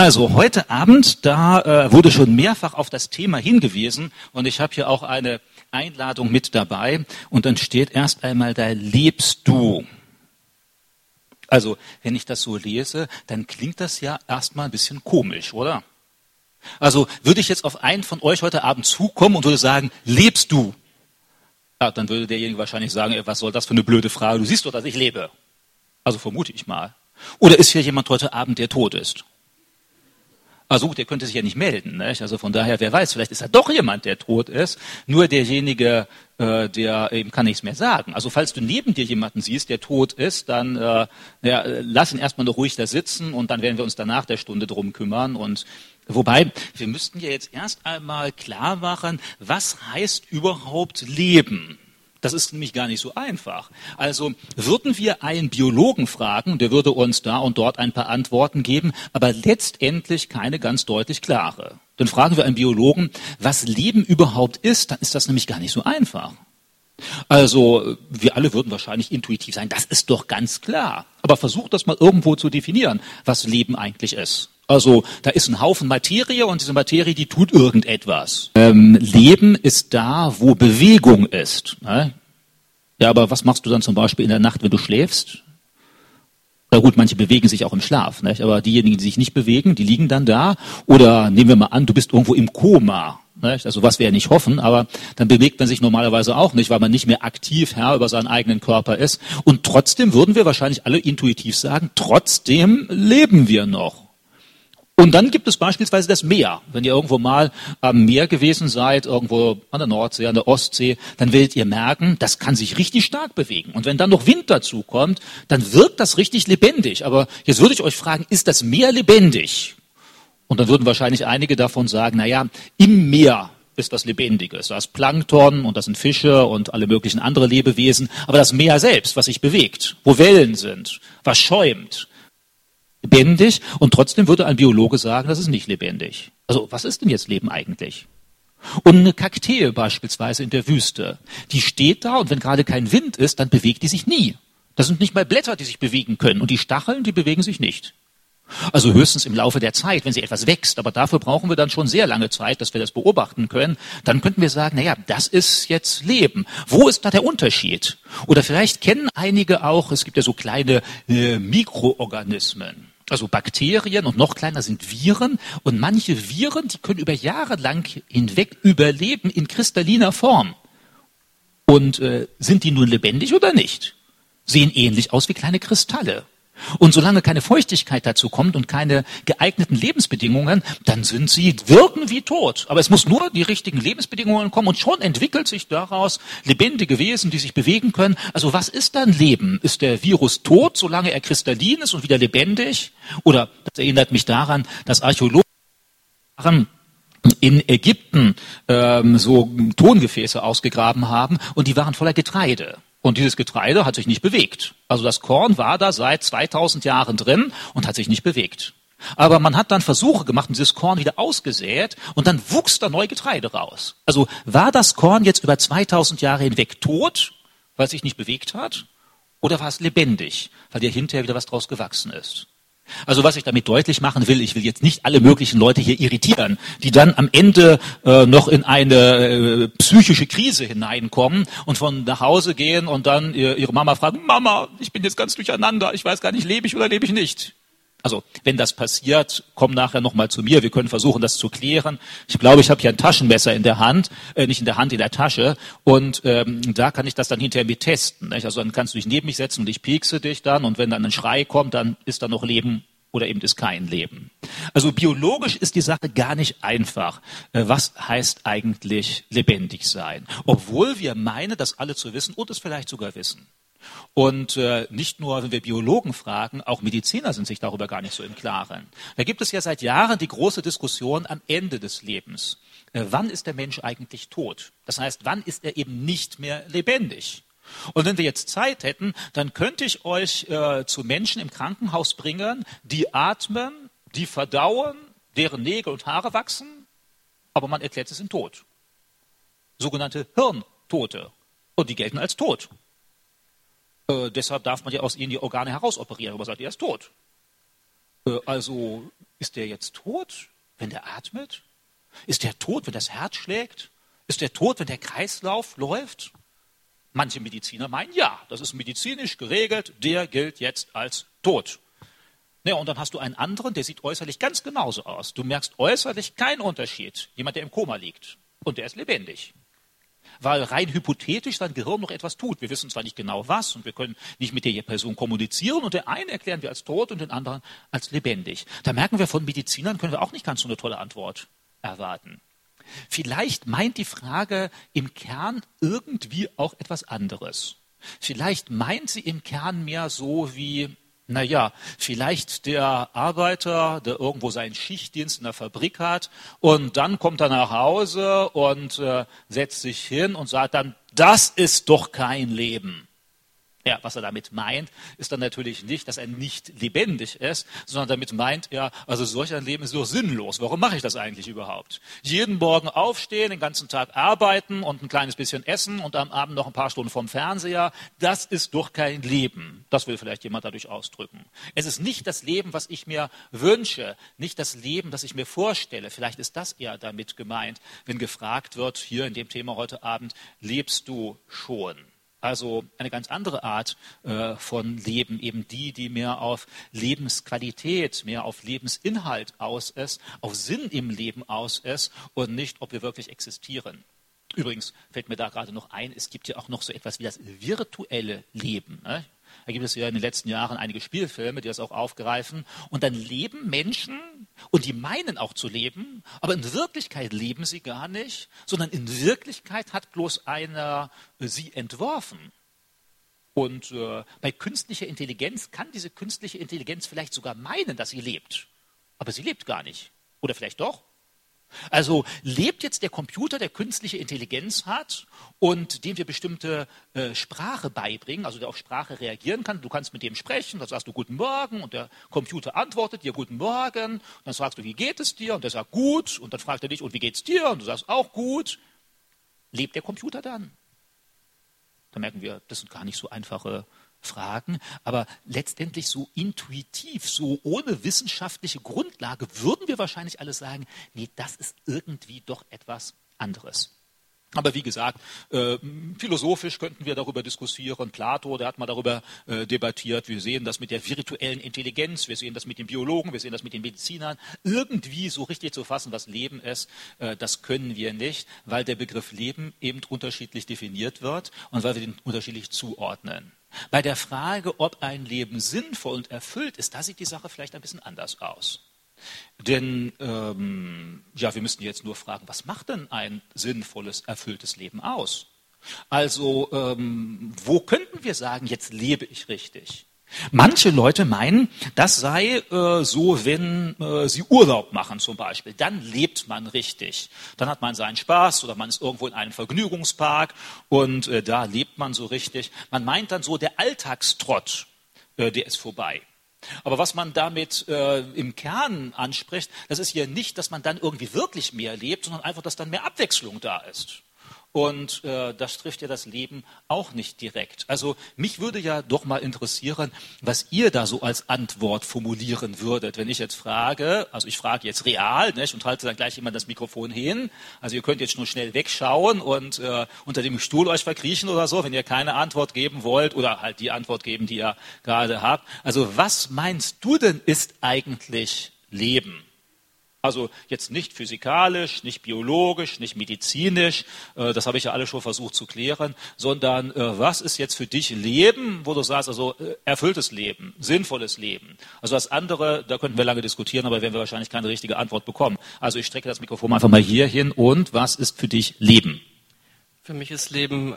Also heute Abend, da äh, wurde schon mehrfach auf das Thema hingewiesen und ich habe hier auch eine Einladung mit dabei und dann steht erst einmal da lebst du. Also wenn ich das so lese, dann klingt das ja erstmal ein bisschen komisch, oder? Also würde ich jetzt auf einen von euch heute Abend zukommen und würde sagen, lebst du? Ja, dann würde derjenige wahrscheinlich sagen, was soll das für eine blöde Frage? Du siehst doch, dass ich lebe. Also vermute ich mal. Oder ist hier jemand heute Abend, der tot ist? Also gut, der könnte sich ja nicht melden. Nicht? Also von daher, wer weiß, vielleicht ist da doch jemand, der tot ist. Nur derjenige, äh, der eben kann nichts mehr sagen. Also falls du neben dir jemanden siehst, der tot ist, dann äh, ja, lass ihn erstmal noch ruhig da sitzen und dann werden wir uns danach der Stunde drum kümmern. Und wobei, wir müssten ja jetzt erst einmal klar machen, was heißt überhaupt Leben? Das ist nämlich gar nicht so einfach. Also würden wir einen Biologen fragen, der würde uns da und dort ein paar Antworten geben, aber letztendlich keine ganz deutlich klare. Dann fragen wir einen Biologen, was Leben überhaupt ist, dann ist das nämlich gar nicht so einfach. Also wir alle würden wahrscheinlich intuitiv sein, das ist doch ganz klar. Aber versucht das mal irgendwo zu definieren, was Leben eigentlich ist. Also da ist ein Haufen Materie und diese Materie, die tut irgendetwas. Ähm, Leben ist da, wo Bewegung ist. Ne? Ja, aber was machst du dann zum Beispiel in der Nacht, wenn du schläfst? Na gut, manche bewegen sich auch im Schlaf, nicht? aber diejenigen, die sich nicht bewegen, die liegen dann da. Oder nehmen wir mal an, du bist irgendwo im Koma. Nicht? Also was wir ja nicht hoffen, aber dann bewegt man sich normalerweise auch nicht, weil man nicht mehr aktiv Herr über seinen eigenen Körper ist. Und trotzdem würden wir wahrscheinlich alle intuitiv sagen, trotzdem leben wir noch. Und dann gibt es beispielsweise das Meer. Wenn ihr irgendwo mal am Meer gewesen seid, irgendwo an der Nordsee, an der Ostsee, dann werdet ihr merken, das kann sich richtig stark bewegen. Und wenn dann noch Wind dazu kommt, dann wirkt das richtig lebendig. Aber jetzt würde ich euch fragen, ist das Meer lebendig? Und dann würden wahrscheinlich einige davon sagen, na ja, im Meer ist das Lebendiges. Da ist Plankton und das sind Fische und alle möglichen andere Lebewesen. Aber das Meer selbst, was sich bewegt, wo Wellen sind, was schäumt, lebendig und trotzdem würde ein Biologe sagen, das ist nicht lebendig. Also was ist denn jetzt Leben eigentlich? Und eine Kaktee beispielsweise in der Wüste, die steht da und wenn gerade kein Wind ist, dann bewegt die sich nie. Das sind nicht mal Blätter, die sich bewegen können und die Stacheln, die bewegen sich nicht. Also höchstens im Laufe der Zeit, wenn sie etwas wächst, aber dafür brauchen wir dann schon sehr lange Zeit, dass wir das beobachten können. Dann könnten wir sagen, naja, das ist jetzt Leben. Wo ist da der Unterschied? Oder vielleicht kennen einige auch, es gibt ja so kleine äh, Mikroorganismen. Also Bakterien und noch kleiner sind Viren. Und manche Viren, die können über Jahre lang hinweg überleben in kristalliner Form. Und äh, sind die nun lebendig oder nicht? Sehen ähnlich aus wie kleine Kristalle. Und solange keine Feuchtigkeit dazu kommt und keine geeigneten Lebensbedingungen, dann sind sie, wirken wie tot. Aber es muss nur die richtigen Lebensbedingungen kommen und schon entwickelt sich daraus lebendige Wesen, die sich bewegen können. Also was ist dann Leben? Ist der Virus tot, solange er kristallin ist und wieder lebendig? Oder das erinnert mich daran, dass Archäologen in Ägypten ähm, so Tongefäße ausgegraben haben und die waren voller Getreide. Und dieses Getreide hat sich nicht bewegt. Also das Korn war da seit 2000 Jahren drin und hat sich nicht bewegt. Aber man hat dann Versuche gemacht und dieses Korn wieder ausgesät und dann wuchs da neu Getreide raus. Also war das Korn jetzt über 2000 Jahre hinweg tot, weil es sich nicht bewegt hat? Oder war es lebendig, weil dir hinterher wieder was draus gewachsen ist? Also was ich damit deutlich machen will, ich will jetzt nicht alle möglichen Leute hier irritieren, die dann am Ende äh, noch in eine äh, psychische Krise hineinkommen und von nach Hause gehen und dann ihr, ihre Mama fragen, Mama, ich bin jetzt ganz durcheinander, ich weiß gar nicht, lebe ich oder lebe ich nicht. Also wenn das passiert, komm nachher nochmal zu mir. Wir können versuchen, das zu klären. Ich glaube, ich habe hier ein Taschenmesser in der Hand, äh, nicht in der Hand, in der Tasche. Und ähm, da kann ich das dann hinterher mit testen. Nicht? Also dann kannst du dich neben mich setzen und ich piekse dich dann. Und wenn dann ein Schrei kommt, dann ist da noch Leben oder eben ist kein Leben. Also biologisch ist die Sache gar nicht einfach. Äh, was heißt eigentlich lebendig sein? Obwohl wir meinen, das alle zu wissen und es vielleicht sogar wissen. Und äh, nicht nur, wenn wir Biologen fragen, auch Mediziner sind sich darüber gar nicht so im Klaren. Da gibt es ja seit Jahren die große Diskussion am Ende des Lebens. Äh, wann ist der Mensch eigentlich tot? Das heißt, wann ist er eben nicht mehr lebendig? Und wenn wir jetzt Zeit hätten, dann könnte ich euch äh, zu Menschen im Krankenhaus bringen, die atmen, die verdauen, deren Nägel und Haare wachsen, aber man erklärt, sie sind tot. Sogenannte Hirntote. Und die gelten als tot. Äh, deshalb darf man ja aus ihnen die Organe herausoperieren, aber sagt, er ist tot. Äh, also ist der jetzt tot, wenn der atmet? Ist der tot, wenn das Herz schlägt? Ist der tot, wenn der Kreislauf läuft? Manche Mediziner meinen, ja, das ist medizinisch geregelt, der gilt jetzt als tot. Ja, und dann hast du einen anderen, der sieht äußerlich ganz genauso aus. Du merkst äußerlich keinen Unterschied. Jemand, der im Koma liegt. Und der ist lebendig. Weil rein hypothetisch sein Gehirn noch etwas tut. Wir wissen zwar nicht genau was und wir können nicht mit der Person kommunizieren und der einen erklären wir als tot und den anderen als lebendig. Da merken wir, von Medizinern können wir auch nicht ganz so eine tolle Antwort erwarten. Vielleicht meint die Frage im Kern irgendwie auch etwas anderes. Vielleicht meint sie im Kern mehr so wie, naja, vielleicht der Arbeiter, der irgendwo seinen Schichtdienst in der Fabrik hat und dann kommt er nach Hause und äh, setzt sich hin und sagt dann, das ist doch kein Leben. Ja, was er damit meint, ist dann natürlich nicht, dass er nicht lebendig ist, sondern damit meint er, also solch ein Leben ist doch sinnlos. Warum mache ich das eigentlich überhaupt? Jeden Morgen aufstehen, den ganzen Tag arbeiten und ein kleines bisschen essen und am Abend noch ein paar Stunden vom Fernseher, das ist doch kein Leben. Das will vielleicht jemand dadurch ausdrücken. Es ist nicht das Leben, was ich mir wünsche, nicht das Leben, das ich mir vorstelle. Vielleicht ist das eher damit gemeint, wenn gefragt wird, hier in dem Thema heute Abend, lebst du schon? Also eine ganz andere Art äh, von Leben, eben die, die mehr auf Lebensqualität, mehr auf Lebensinhalt aus ist, auf Sinn im Leben aus ist und nicht, ob wir wirklich existieren. Übrigens fällt mir da gerade noch ein, es gibt ja auch noch so etwas wie das virtuelle Leben. Ne? Da gibt es ja in den letzten Jahren einige Spielfilme, die das auch aufgreifen. Und dann leben Menschen und die meinen auch zu leben, aber in Wirklichkeit leben sie gar nicht, sondern in Wirklichkeit hat bloß einer äh, sie entworfen. Und äh, bei künstlicher Intelligenz kann diese künstliche Intelligenz vielleicht sogar meinen, dass sie lebt. Aber sie lebt gar nicht. Oder vielleicht doch. Also lebt jetzt der Computer, der künstliche Intelligenz hat und dem wir bestimmte äh, Sprache beibringen, also der auf Sprache reagieren kann. Du kannst mit dem sprechen, dann sagst du Guten Morgen und der Computer antwortet dir Guten Morgen. Und dann fragst du, wie geht es dir? Und der sagt gut. Und dann fragt er dich, und wie geht es dir? Und du sagst auch gut. Lebt der Computer dann? Da merken wir, das sind gar nicht so einfache Fragen, aber letztendlich so intuitiv, so ohne wissenschaftliche Grundlage würden wir wahrscheinlich alle sagen, nee, das ist irgendwie doch etwas anderes. Aber wie gesagt, äh, philosophisch könnten wir darüber diskutieren. Plato, der hat mal darüber äh, debattiert. Wir sehen das mit der virtuellen Intelligenz, wir sehen das mit den Biologen, wir sehen das mit den Medizinern. Irgendwie so richtig zu fassen, was Leben ist, äh, das können wir nicht, weil der Begriff Leben eben unterschiedlich definiert wird und weil wir den unterschiedlich zuordnen. Bei der Frage, ob ein Leben sinnvoll und erfüllt ist, da sieht die Sache vielleicht ein bisschen anders aus. Denn ähm, ja, wir müssten jetzt nur fragen, was macht denn ein sinnvolles, erfülltes Leben aus? Also ähm, wo könnten wir sagen, jetzt lebe ich richtig? Manche Leute meinen, das sei äh, so, wenn äh, sie Urlaub machen zum Beispiel. Dann lebt man richtig. Dann hat man seinen Spaß oder man ist irgendwo in einem Vergnügungspark und äh, da lebt man so richtig. Man meint dann so, der Alltagstrott, äh, der ist vorbei. Aber was man damit äh, im Kern anspricht, das ist ja nicht, dass man dann irgendwie wirklich mehr lebt, sondern einfach, dass dann mehr Abwechslung da ist. Und äh, das trifft ja das Leben auch nicht direkt. Also mich würde ja doch mal interessieren, was ihr da so als Antwort formulieren würdet, wenn ich jetzt frage, also ich frage jetzt real nicht, und halte dann gleich jemand das Mikrofon hin. Also ihr könnt jetzt nur schnell wegschauen und äh, unter dem Stuhl euch verkriechen oder so, wenn ihr keine Antwort geben wollt oder halt die Antwort geben, die ihr gerade habt. Also was meinst du denn ist eigentlich Leben? Also jetzt nicht physikalisch, nicht biologisch, nicht medizinisch, äh, das habe ich ja alle schon versucht zu klären, sondern äh, was ist jetzt für dich Leben, wo du sagst, also äh, erfülltes Leben, sinnvolles Leben. Also das andere, da könnten wir lange diskutieren, aber werden wir wahrscheinlich keine richtige Antwort bekommen. Also ich strecke das Mikrofon einfach mal hier hin und was ist für dich Leben? Für mich ist Leben,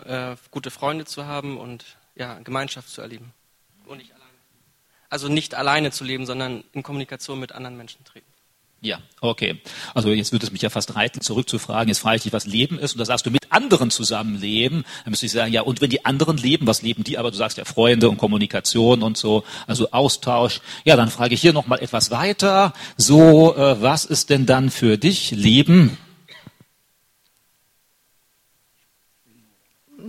gute Freunde zu haben und ja, Gemeinschaft zu erleben. Und nicht alleine. Also nicht alleine zu leben, sondern in Kommunikation mit anderen Menschen treten. Ja, okay. Also jetzt würde es mich ja fast reizen, zurückzufragen. Jetzt frage ich dich, was Leben ist. Und da sagst du, mit anderen zusammenleben. Dann müsste ich sagen, ja, und wenn die anderen leben, was leben die? Aber du sagst ja Freunde und Kommunikation und so, also Austausch. Ja, dann frage ich hier nochmal etwas weiter. So, äh, was ist denn dann für dich Leben?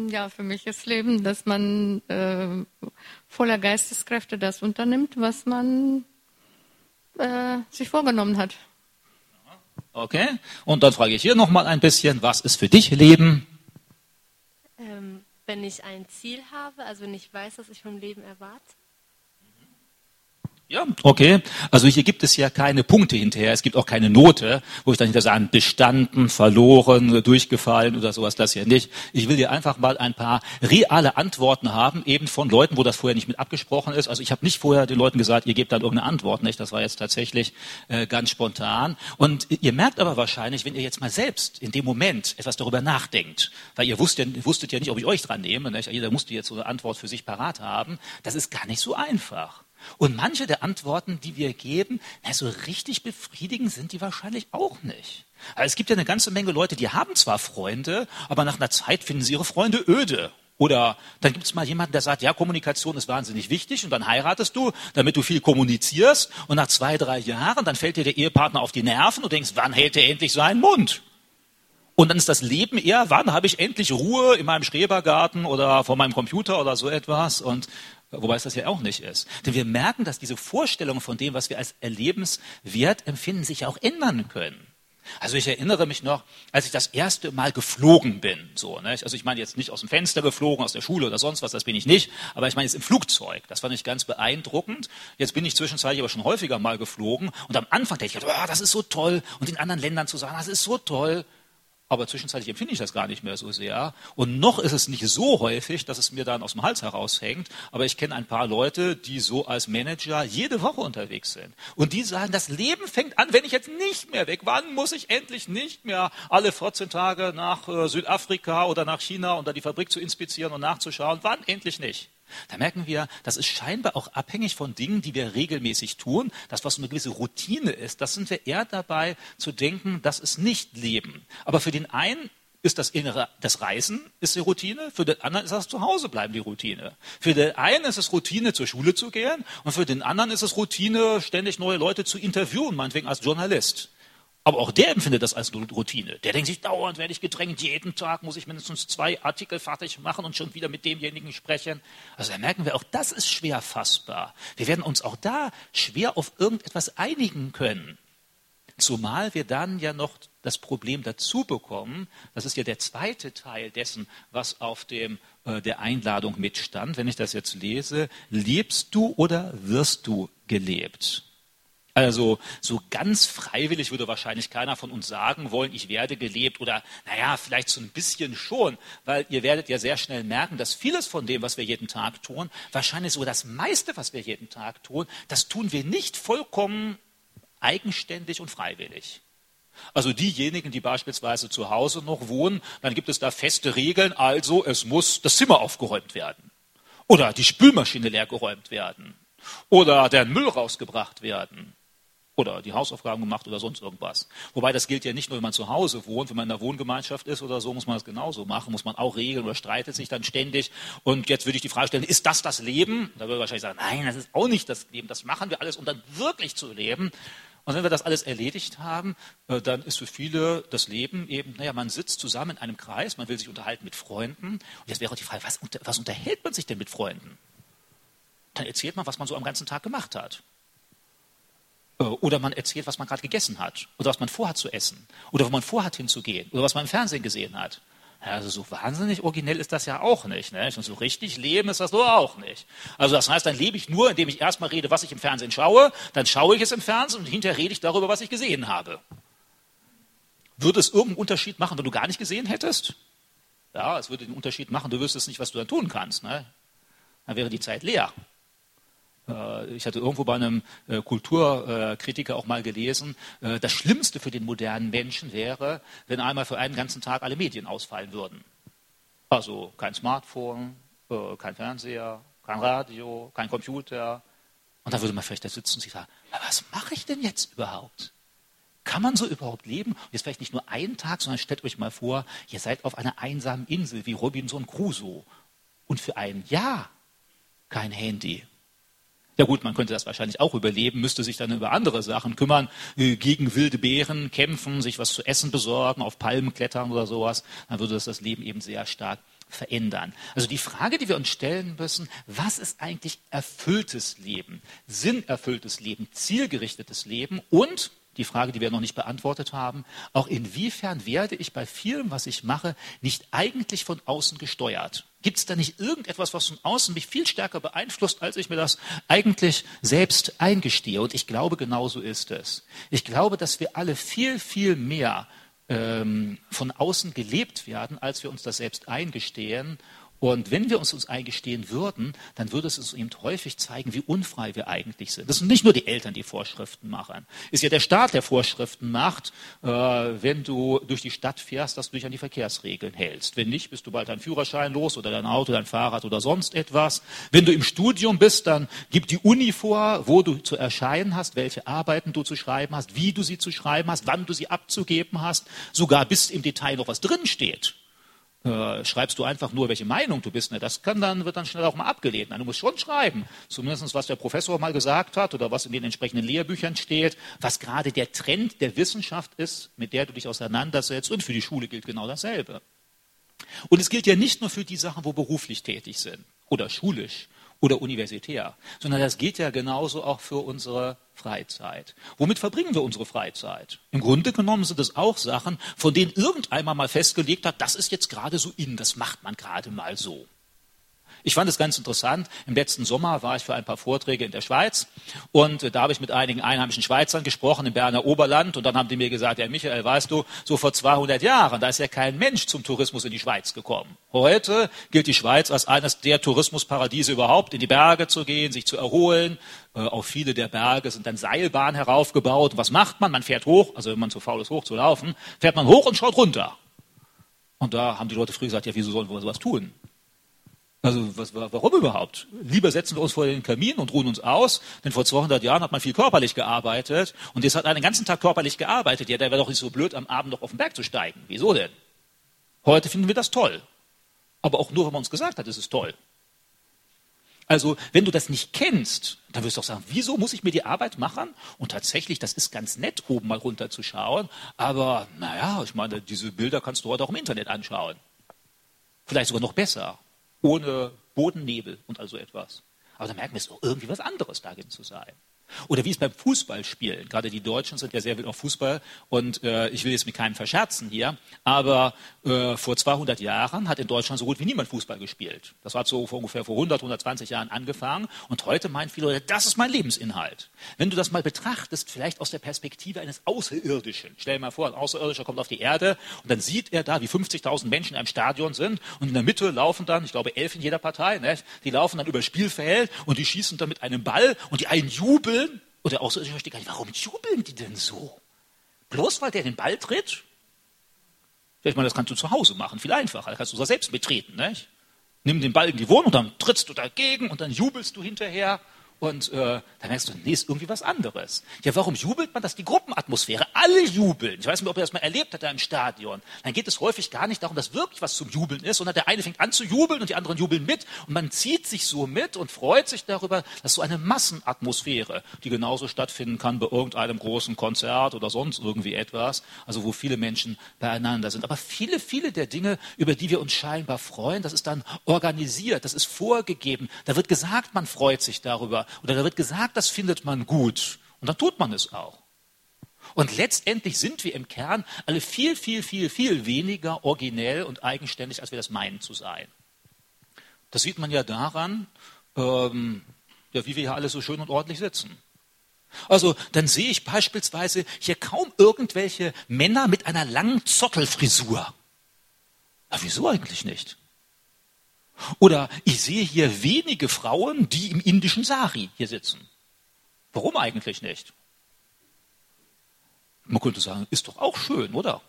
Ja, für mich ist Leben, dass man äh, voller Geisteskräfte das unternimmt, was man äh, sich vorgenommen hat. Okay. Und dann frage ich hier nochmal ein bisschen, was ist für dich Leben? Ähm, wenn ich ein Ziel habe, also wenn ich weiß, was ich vom Leben erwarte. Ja, okay. Also hier gibt es ja keine Punkte hinterher. Es gibt auch keine Note, wo ich dann hinter sage, bestanden, verloren, durchgefallen oder sowas, das hier nicht. Ich will dir einfach mal ein paar reale Antworten haben, eben von Leuten, wo das vorher nicht mit abgesprochen ist. Also ich habe nicht vorher den Leuten gesagt, ihr gebt dann irgendeine Antwort, nicht? Das war jetzt tatsächlich äh, ganz spontan. Und ihr merkt aber wahrscheinlich, wenn ihr jetzt mal selbst in dem Moment etwas darüber nachdenkt, weil ihr wusstet, wusstet ja nicht, ob ich euch dran nehme, nicht? jeder musste jetzt so eine Antwort für sich parat haben, das ist gar nicht so einfach. Und manche der Antworten, die wir geben, na, so richtig befriedigend sind die wahrscheinlich auch nicht. Also es gibt ja eine ganze Menge Leute, die haben zwar Freunde, aber nach einer Zeit finden sie ihre Freunde öde. Oder dann gibt es mal jemanden, der sagt, ja, Kommunikation ist wahnsinnig wichtig und dann heiratest du, damit du viel kommunizierst und nach zwei, drei Jahren, dann fällt dir der Ehepartner auf die Nerven und denkst, wann hält er endlich seinen Mund? Und dann ist das Leben eher, wann habe ich endlich Ruhe in meinem Schrebergarten oder vor meinem Computer oder so etwas? Und Wobei es das ja auch nicht ist. Denn wir merken, dass diese Vorstellungen von dem, was wir als erlebenswert empfinden, sich auch ändern können. Also ich erinnere mich noch, als ich das erste Mal geflogen bin. So, ne? Also ich meine jetzt nicht aus dem Fenster geflogen, aus der Schule oder sonst was, das bin ich nicht. Aber ich meine jetzt im Flugzeug. Das fand ich ganz beeindruckend. Jetzt bin ich zwischenzeitlich aber schon häufiger mal geflogen. Und am Anfang denke ich, oh, das ist so toll. Und in anderen Ländern zu sagen, das ist so toll aber zwischenzeitlich empfinde ich das gar nicht mehr so sehr. Und noch ist es nicht so häufig, dass es mir dann aus dem Hals heraushängt, aber ich kenne ein paar Leute, die so als Manager jede Woche unterwegs sind. Und die sagen, das Leben fängt an, wenn ich jetzt nicht mehr weg. Wann muss ich endlich nicht mehr alle 14 Tage nach äh, Südafrika oder nach China, um da die Fabrik zu inspizieren und nachzuschauen? Wann endlich nicht? Da merken wir, das ist scheinbar auch abhängig von Dingen, die wir regelmäßig tun. Das, was eine gewisse Routine ist, das sind wir eher dabei zu denken, das ist nicht Leben. Aber für den einen ist das innere, das Reisen ist die Routine, für den anderen ist das Zuhausebleiben die Routine. Für den einen ist es Routine, zur Schule zu gehen und für den anderen ist es Routine, ständig neue Leute zu interviewen, meinetwegen als Journalist. Aber auch der empfindet das als Routine. Der denkt sich, dauernd werde ich gedrängt, jeden Tag muss ich mindestens zwei Artikel fertig machen und schon wieder mit demjenigen sprechen. Also da merken wir, auch das ist schwer fassbar. Wir werden uns auch da schwer auf irgendetwas einigen können. Zumal wir dann ja noch das Problem dazu bekommen, das ist ja der zweite Teil dessen, was auf dem, äh, der Einladung mitstand, wenn ich das jetzt lese, lebst du oder wirst du gelebt? Also so ganz freiwillig würde wahrscheinlich keiner von uns sagen wollen, ich werde gelebt oder naja, vielleicht so ein bisschen schon, weil ihr werdet ja sehr schnell merken, dass vieles von dem, was wir jeden Tag tun, wahrscheinlich so das meiste, was wir jeden Tag tun, das tun wir nicht vollkommen eigenständig und freiwillig. Also diejenigen, die beispielsweise zu Hause noch wohnen, dann gibt es da feste Regeln, also es muss das Zimmer aufgeräumt werden oder die Spülmaschine leergeräumt werden oder der Müll rausgebracht werden oder die Hausaufgaben gemacht oder sonst irgendwas. Wobei das gilt ja nicht nur, wenn man zu Hause wohnt, wenn man in einer Wohngemeinschaft ist oder so, muss man das genauso machen, muss man auch regeln oder streitet sich dann ständig. Und jetzt würde ich die Frage stellen, ist das das Leben? Da würde wahrscheinlich sagen, nein, das ist auch nicht das Leben. Das machen wir alles, um dann wirklich zu leben. Und wenn wir das alles erledigt haben, äh, dann ist für viele das Leben eben, naja, man sitzt zusammen in einem Kreis, man will sich unterhalten mit Freunden. Und jetzt wäre die Frage, was, was unterhält man sich denn mit Freunden? Dann erzählt man, was man so am ganzen Tag gemacht hat. Äh, oder man erzählt, was man gerade gegessen hat. Oder was man vorhat zu essen. Oder wo man vorhat hinzugehen. Oder was man im Fernsehen gesehen hat. Also so wahnsinnig originell ist das ja auch nicht. Ne? Und so richtig leben ist das nur auch nicht. Also das heißt, dann lebe ich nur, indem ich erstmal rede, was ich im Fernsehen schaue, dann schaue ich es im Fernsehen und hinterher rede ich darüber, was ich gesehen habe. Würde es irgendeinen Unterschied machen, wenn du gar nicht gesehen hättest? Ja, es würde den Unterschied machen, du wüsstest nicht, was du dann tun kannst. Ne? Dann wäre die Zeit leer. Äh, ich hatte irgendwo bei einem äh, Kulturkritiker auch mal gelesen, äh, das Schlimmste für den modernen Menschen wäre, wenn einmal für einen ganzen Tag alle Medien ausfallen würden. Also kein Smartphone, kein Fernseher, kein Radio, kein Computer. Und da würde man vielleicht da sitzen und sich sagen, was mache ich denn jetzt überhaupt? Kann man so überhaupt leben? Jetzt vielleicht nicht nur einen Tag, sondern stellt euch mal vor, ihr seid auf einer einsamen Insel wie Robinson Crusoe und für ein Jahr kein Handy ja gut, man könnte das wahrscheinlich auch überleben, müsste sich dann über andere Sachen kümmern, äh, gegen wilde Bären kämpfen, sich was zu essen besorgen, auf Palmen klettern oder sowas. Dann würde das das Leben eben sehr stark verändern. Also die Frage, die wir uns stellen müssen, was ist eigentlich erfülltes Leben, sinnerfülltes Leben, zielgerichtetes Leben und die Frage, die wir noch nicht beantwortet haben, auch inwiefern werde ich bei vielem, was ich mache, nicht eigentlich von außen gesteuert? Gibt es da nicht irgendetwas, was von außen mich viel stärker beeinflusst, als ich mir das eigentlich selbst eingestehe? Und ich glaube, genau so ist es. Ich glaube, dass wir alle viel, viel mehr ähm, von außen gelebt werden, als wir uns das selbst eingestehen. Und wenn wir uns uns eingestehen würden, dann würde es uns eben häufig zeigen, wie unfrei wir eigentlich sind. Das sind nicht nur die Eltern, die Vorschriften machen. Ist ja der Staat, der Vorschriften macht, äh, wenn du durch die Stadt fährst, dass du dich an die Verkehrsregeln hältst. Wenn nicht, bist du bald deinen Führerschein los oder dein Auto, dein Fahrrad oder sonst etwas. Wenn du im Studium bist, dann gibt die Uni vor, wo du zu erscheinen hast, welche Arbeiten du zu schreiben hast, wie du sie zu schreiben hast, wann du sie abzugeben hast, sogar bis im Detail noch was drinsteht. Äh, schreibst du einfach nur, welche Meinung du bist, ne? das kann dann, wird dann schnell auch mal abgelehnt. Nein, du musst schon schreiben, zumindest was der Professor mal gesagt hat oder was in den entsprechenden Lehrbüchern steht, was gerade der Trend der Wissenschaft ist, mit der du dich auseinandersetzt. Und für die Schule gilt genau dasselbe. Und es gilt ja nicht nur für die Sachen, wo beruflich tätig sind oder schulisch oder universitär, sondern das geht ja genauso auch für unsere Freizeit. Womit verbringen wir unsere Freizeit? Im Grunde genommen sind es auch Sachen, von denen irgendeinmal mal festgelegt hat, das ist jetzt gerade so in, das macht man gerade mal so. Ich fand es ganz interessant. Im letzten Sommer war ich für ein paar Vorträge in der Schweiz und äh, da habe ich mit einigen einheimischen Schweizern gesprochen im Berner Oberland und dann haben die mir gesagt, ja Michael, weißt du, so vor 200 Jahren, da ist ja kein Mensch zum Tourismus in die Schweiz gekommen. Heute gilt die Schweiz als eines der Tourismusparadiese überhaupt, in die Berge zu gehen, sich zu erholen. Äh, auf viele der Berge sind dann Seilbahnen heraufgebaut. Was macht man? Man fährt hoch, also wenn man zu faul ist, hoch zu laufen, fährt man hoch und schaut runter. Und da haben die Leute früher gesagt, ja, wieso sollen wir sowas tun? Also was, warum überhaupt? Lieber setzen wir uns vor den Kamin und ruhen uns aus, denn vor 200 Jahren hat man viel körperlich gearbeitet und jetzt hat einen ganzen Tag körperlich gearbeitet. Ja, der wäre doch nicht so blöd, am Abend noch auf den Berg zu steigen. Wieso denn? Heute finden wir das toll. Aber auch nur, wenn man uns gesagt hat, es ist toll. Also, wenn du das nicht kennst, dann wirst du auch sagen, wieso muss ich mir die Arbeit machen? Und tatsächlich, das ist ganz nett, oben mal runter zu schauen. Aber, naja, ich meine, diese Bilder kannst du heute auch im Internet anschauen. Vielleicht sogar noch besser ohne Bodennebel und also etwas. Aber da merken wir, es ist irgendwie was anderes darin zu sein. Oder wie es beim Fußballspielen, gerade die Deutschen sind ja sehr wild auf Fußball. Und äh, ich will jetzt mit keinem verscherzen hier, aber äh, vor 200 Jahren hat in Deutschland so gut wie niemand Fußball gespielt. Das hat so vor ungefähr vor 100, 120 Jahren angefangen. Und heute meinen viele Leute, das ist mein Lebensinhalt. Wenn du das mal betrachtest, vielleicht aus der Perspektive eines Außerirdischen. Stell dir mal vor, ein Außerirdischer kommt auf die Erde und dann sieht er da, wie 50.000 Menschen in einem Stadion sind. Und in der Mitte laufen dann, ich glaube elf in jeder Partei, ne, die laufen dann über Spielfeld und die schießen dann mit einem Ball. Und die einen jubeln jubeln? Oder auch so, ich verstehe gar nicht, warum jubeln die denn so? Bloß weil der den Ball tritt? Ich meine, das kannst du zu Hause machen, viel einfacher. Da kannst du das selbst betreten. Nicht? Nimm den Ball in die Wohnung, dann trittst du dagegen und dann jubelst du hinterher und äh, dann merkst du, nee, ist irgendwie was anderes. Ja, warum jubelt man das? Die Gruppenatmosphäre. Alle jubeln. Ich weiß nicht, ob ihr das mal erlebt habt da im Stadion. Dann geht es häufig gar nicht darum, dass wirklich was zum Jubeln ist, sondern der eine fängt an zu jubeln und die anderen jubeln mit. Und man zieht sich so mit und freut sich darüber, dass so eine Massenatmosphäre, die genauso stattfinden kann bei irgendeinem großen Konzert oder sonst irgendwie etwas, also wo viele Menschen beieinander sind. Aber viele, viele der Dinge, über die wir uns scheinbar freuen, das ist dann organisiert, das ist vorgegeben. Da wird gesagt, man freut sich darüber. Oder da wird gesagt, das findet man gut. Und dann tut man es auch. Und letztendlich sind wir im Kern alle viel, viel, viel, viel weniger originell und eigenständig, als wir das meinen zu sein. Das sieht man ja daran, ähm, ja, wie wir hier alle so schön und ordentlich sitzen. Also dann sehe ich beispielsweise hier kaum irgendwelche Männer mit einer langen Zottelfrisur. Ja, wieso eigentlich nicht? Oder ich sehe hier wenige Frauen, die im indischen Sari hier sitzen. Warum eigentlich nicht? Man könnte sagen, ist doch auch schön, oder?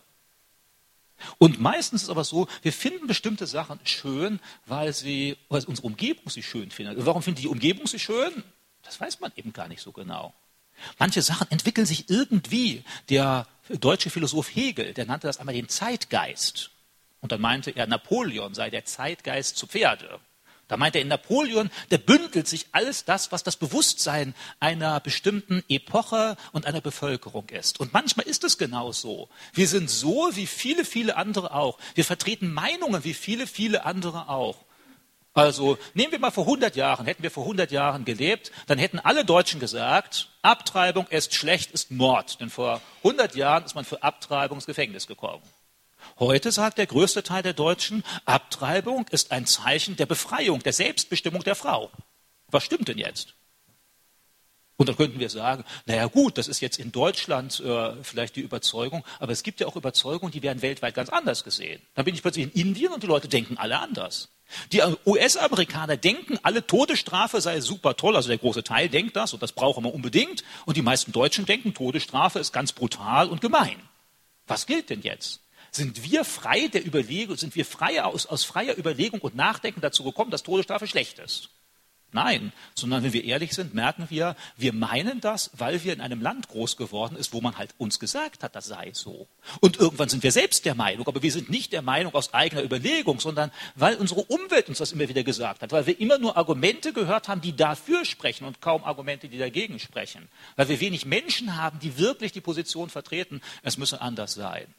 Und meistens ist es aber so, wir finden bestimmte Sachen schön, weil, sie, weil unsere Umgebung sie schön findet. Warum findet die Umgebung sie schön? Das weiß man eben gar nicht so genau. Manche Sachen entwickeln sich irgendwie. Der deutsche Philosoph Hegel, der nannte das einmal den Zeitgeist. Und dann meinte er, Napoleon sei der Zeitgeist zu Pferde. Da meint er in Napoleon, der bündelt sich alles das, was das Bewusstsein einer bestimmten Epoche und einer Bevölkerung ist. Und manchmal ist es genau so. Wir sind so wie viele, viele andere auch. Wir vertreten Meinungen wie viele, viele andere auch. Also nehmen wir mal vor 100 Jahren, hätten wir vor 100 Jahren gelebt, dann hätten alle Deutschen gesagt, Abtreibung ist schlecht, ist Mord. Denn vor 100 Jahren ist man für Abtreibung ins Gefängnis gekommen. Heute sagt der größte Teil der Deutschen, Abtreibung ist ein Zeichen der Befreiung, der Selbstbestimmung der Frau. Was stimmt denn jetzt? Und dann könnten wir sagen, naja gut, das ist jetzt in Deutschland äh, vielleicht die Überzeugung, aber es gibt ja auch Überzeugungen, die werden weltweit ganz anders gesehen. Dann bin ich plötzlich in Indien und die Leute denken alle anders. Die US-Amerikaner denken, alle Todesstrafe sei super toll, also der große Teil denkt das und das brauchen wir unbedingt. Und die meisten Deutschen denken, Todesstrafe ist ganz brutal und gemein. Was gilt denn jetzt? Sind wir frei der Überlegung, sind wir frei aus, aus freier Überlegung und Nachdenken dazu gekommen, dass Todesstrafe schlecht ist? Nein, sondern wenn wir ehrlich sind, merken wir, wir meinen das, weil wir in einem Land groß geworden ist, wo man halt uns gesagt hat, das sei so. Und irgendwann sind wir selbst der Meinung, aber wir sind nicht der Meinung aus eigener Überlegung, sondern weil unsere Umwelt uns das immer wieder gesagt hat, weil wir immer nur Argumente gehört haben, die dafür sprechen und kaum Argumente, die dagegen sprechen, weil wir wenig Menschen haben, die wirklich die Position vertreten, es müsse anders sein.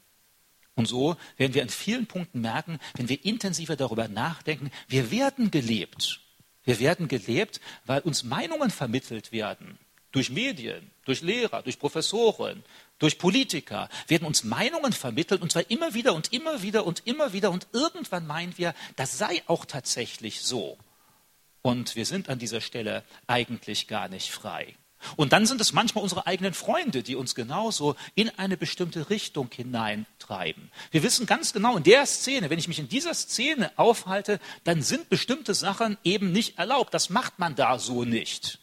Und so werden wir an vielen Punkten merken, wenn wir intensiver darüber nachdenken, wir werden gelebt. Wir werden gelebt, weil uns Meinungen vermittelt werden. Durch Medien, durch Lehrer, durch Professoren, durch Politiker werden uns Meinungen vermittelt und zwar immer wieder und immer wieder und immer wieder und irgendwann meinen wir, das sei auch tatsächlich so. Und wir sind an dieser Stelle eigentlich gar nicht frei. Und dann sind es manchmal unsere eigenen Freunde, die uns genauso in eine bestimmte Richtung hineintreiben. Wir wissen ganz genau, in der Szene, wenn ich mich in dieser Szene aufhalte, dann sind bestimmte Sachen eben nicht erlaubt. Das macht man da so nicht.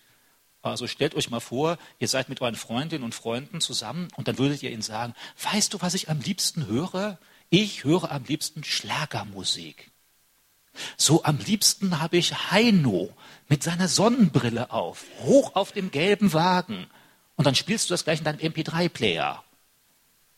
Also stellt euch mal vor, ihr seid mit euren Freundinnen und Freunden zusammen und dann würdet ihr ihnen sagen, weißt du, was ich am liebsten höre? Ich höre am liebsten Schlagermusik. So am liebsten habe ich Heino mit seiner Sonnenbrille auf, hoch auf dem gelben Wagen. Und dann spielst du das gleich in deinem MP3-Player.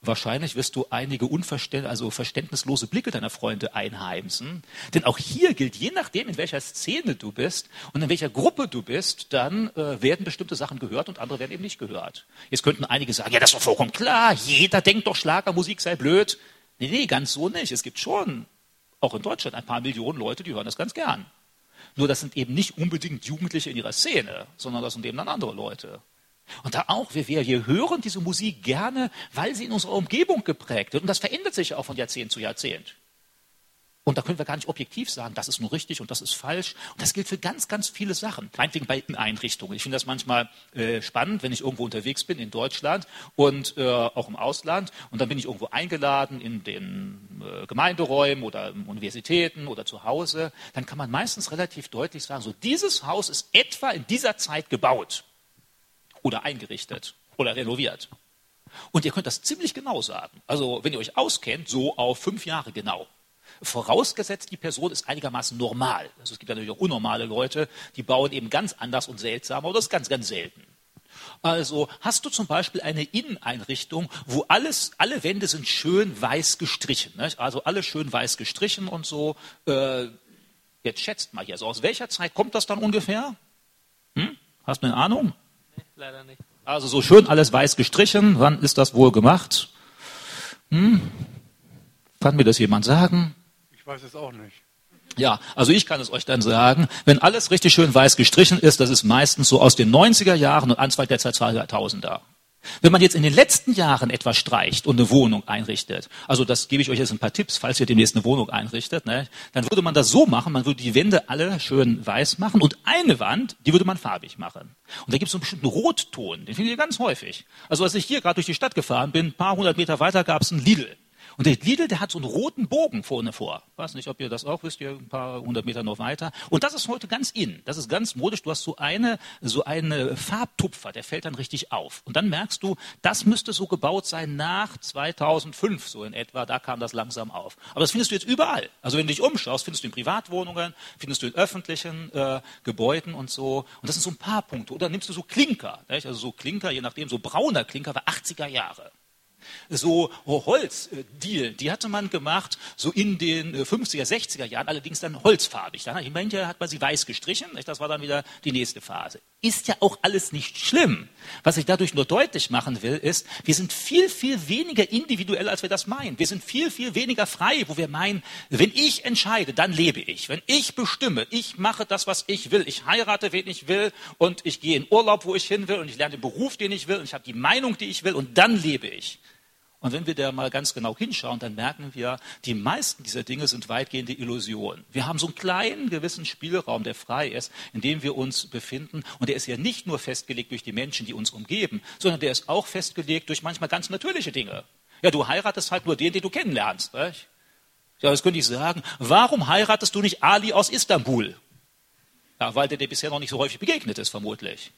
Wahrscheinlich wirst du einige unverständ also verständnislose Blicke deiner Freunde einheimsen. Denn auch hier gilt, je nachdem, in welcher Szene du bist und in welcher Gruppe du bist, dann äh, werden bestimmte Sachen gehört und andere werden eben nicht gehört. Jetzt könnten einige sagen, ja, das ist doch vollkommen klar, jeder denkt doch, Schlagermusik sei blöd. Nee, nee, ganz so nicht. Es gibt schon auch in Deutschland ein paar Millionen Leute, die hören das ganz gern. Nur das sind eben nicht unbedingt Jugendliche in ihrer Szene, sondern das sind eben dann andere Leute. Und da auch, wir, wir hören diese Musik gerne, weil sie in unserer Umgebung geprägt wird. Und das verändert sich auch von Jahrzehnt zu Jahrzehnt. Und da können wir gar nicht objektiv sagen, das ist nur richtig und das ist falsch. Und das gilt für ganz, ganz viele Sachen. Meinetwegen bei Einrichtungen. Ich finde das manchmal äh, spannend, wenn ich irgendwo unterwegs bin in Deutschland und äh, auch im Ausland. Und dann bin ich irgendwo eingeladen in den äh, Gemeinderäumen oder Universitäten oder zu Hause. Dann kann man meistens relativ deutlich sagen, so dieses Haus ist etwa in dieser Zeit gebaut oder eingerichtet oder renoviert. Und ihr könnt das ziemlich genau sagen. Also wenn ihr euch auskennt, so auf fünf Jahre genau. Vorausgesetzt, die Person ist einigermaßen normal. Also es gibt natürlich auch unnormale Leute, die bauen eben ganz anders und seltsam, aber das ist ganz, ganz selten. Also hast du zum Beispiel eine Inneneinrichtung, wo alles, alle Wände sind schön weiß gestrichen. Nicht? Also alle schön weiß gestrichen und so. Äh, jetzt schätzt mal hier, so aus welcher Zeit kommt das dann ungefähr? Hm? Hast du eine Ahnung? Nee, leider nicht. Also so schön alles weiß gestrichen. Wann ist das wohl gemacht? Hm? Kann mir das jemand sagen? Ich weiß es auch nicht. Ja, also ich kann es euch dann sagen, wenn alles richtig schön weiß gestrichen ist, das ist meistens so aus den 90er Jahren und Anfang der 2000er. Wenn man jetzt in den letzten Jahren etwas streicht und eine Wohnung einrichtet, also das gebe ich euch jetzt ein paar Tipps, falls ihr demnächst eine Wohnung einrichtet, ne, dann würde man das so machen, man würde die Wände alle schön weiß machen und eine Wand, die würde man farbig machen. Und da gibt es so einen bestimmten Rotton, den findet ihr ganz häufig. Also als ich hier gerade durch die Stadt gefahren bin, ein paar hundert Meter weiter gab es einen Lidl. Und der Lidl, der hat so einen roten Bogen vorne vor. Ich weiß nicht, ob ihr das auch wisst, ihr ein paar hundert Meter noch weiter. Und das ist heute ganz in. Das ist ganz modisch. Du hast so eine, so eine Farbtupfer, der fällt dann richtig auf. Und dann merkst du, das müsste so gebaut sein nach 2005, so in etwa. Da kam das langsam auf. Aber das findest du jetzt überall. Also wenn du dich umschaust, findest du in Privatwohnungen, findest du in öffentlichen äh, Gebäuden und so. Und das sind so ein paar Punkte. Oder nimmst du so Klinker. Nicht? Also so Klinker, je nachdem, so brauner Klinker war 80er Jahre. So Holzdeal, die hatte man gemacht, so in den 50er, 60er Jahren, allerdings dann holzfarbig. Dann hinterher hat man sie weiß gestrichen, das war dann wieder die nächste Phase. Ist ja auch alles nicht schlimm. Was ich dadurch nur deutlich machen will, ist, wir sind viel, viel weniger individuell, als wir das meinen. Wir sind viel, viel weniger frei, wo wir meinen, wenn ich entscheide, dann lebe ich. Wenn ich bestimme, ich mache das, was ich will, ich heirate, wen ich will und ich gehe in Urlaub, wo ich hin will und ich lerne den Beruf, den ich will und ich habe die Meinung, die ich will und dann lebe ich. Und wenn wir da mal ganz genau hinschauen, dann merken wir, die meisten dieser Dinge sind weitgehende Illusionen. Wir haben so einen kleinen gewissen Spielraum, der frei ist, in dem wir uns befinden. Und der ist ja nicht nur festgelegt durch die Menschen, die uns umgeben, sondern der ist auch festgelegt durch manchmal ganz natürliche Dinge. Ja, du heiratest halt nur den, den du kennenlernst. Nicht? Ja, das könnte ich sagen. Warum heiratest du nicht Ali aus Istanbul? Ja, weil der dir bisher noch nicht so häufig begegnet ist, vermutlich.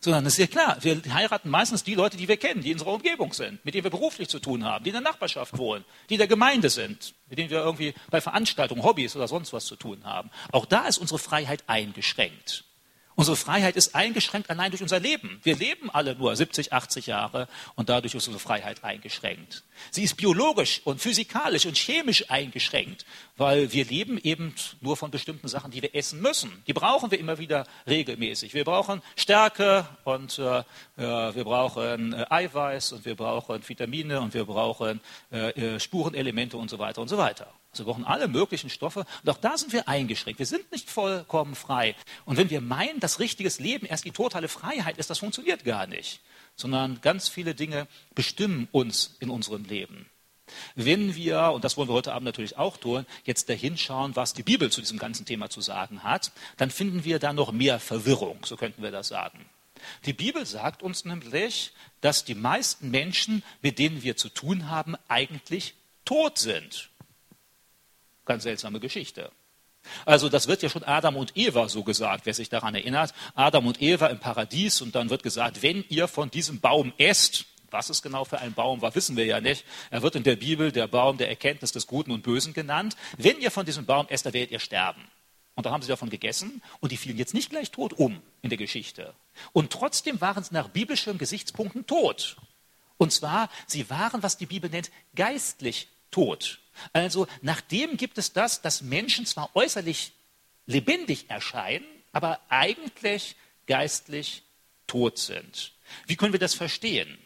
Sondern es ist ja klar, wir heiraten meistens die Leute, die wir kennen, die in unserer Umgebung sind, mit denen wir beruflich zu tun haben, die in der Nachbarschaft wohnen, die in der Gemeinde sind, mit denen wir irgendwie bei Veranstaltungen, Hobbys oder sonst was zu tun haben. Auch da ist unsere Freiheit eingeschränkt. Unsere Freiheit ist eingeschränkt allein durch unser Leben. Wir leben alle nur 70, 80 Jahre und dadurch ist unsere Freiheit eingeschränkt. Sie ist biologisch und physikalisch und chemisch eingeschränkt, weil wir leben eben nur von bestimmten Sachen, die wir essen müssen. Die brauchen wir immer wieder regelmäßig. Wir brauchen Stärke und äh, wir brauchen äh, Eiweiß und wir brauchen Vitamine und wir brauchen äh, äh Spurenelemente und so weiter und so weiter. Also wir brauchen alle möglichen Stoffe und auch da sind wir eingeschränkt. Wir sind nicht vollkommen frei. Und wenn wir meinen, dass richtiges Leben erst die totale Freiheit ist, das funktioniert gar nicht. Sondern ganz viele Dinge bestimmen uns in unserem Leben. Wenn wir, und das wollen wir heute Abend natürlich auch tun, jetzt dahin schauen, was die Bibel zu diesem ganzen Thema zu sagen hat, dann finden wir da noch mehr Verwirrung, so könnten wir das sagen. Die Bibel sagt uns nämlich, dass die meisten Menschen, mit denen wir zu tun haben, eigentlich tot sind. Ganz seltsame Geschichte. Also das wird ja schon Adam und Eva so gesagt, wer sich daran erinnert. Adam und Eva im Paradies und dann wird gesagt, wenn ihr von diesem Baum esst, was es genau für ein Baum war, wissen wir ja nicht. Er wird in der Bibel der Baum der Erkenntnis des Guten und Bösen genannt. Wenn ihr von diesem Baum esst, dann werdet ihr sterben. Und da haben sie davon gegessen und die fielen jetzt nicht gleich tot um in der Geschichte. Und trotzdem waren sie nach biblischen Gesichtspunkten tot. Und zwar, sie waren, was die Bibel nennt, geistlich tot. Also nach dem gibt es das, dass Menschen zwar äußerlich lebendig erscheinen, aber eigentlich geistlich tot sind. Wie können wir das verstehen?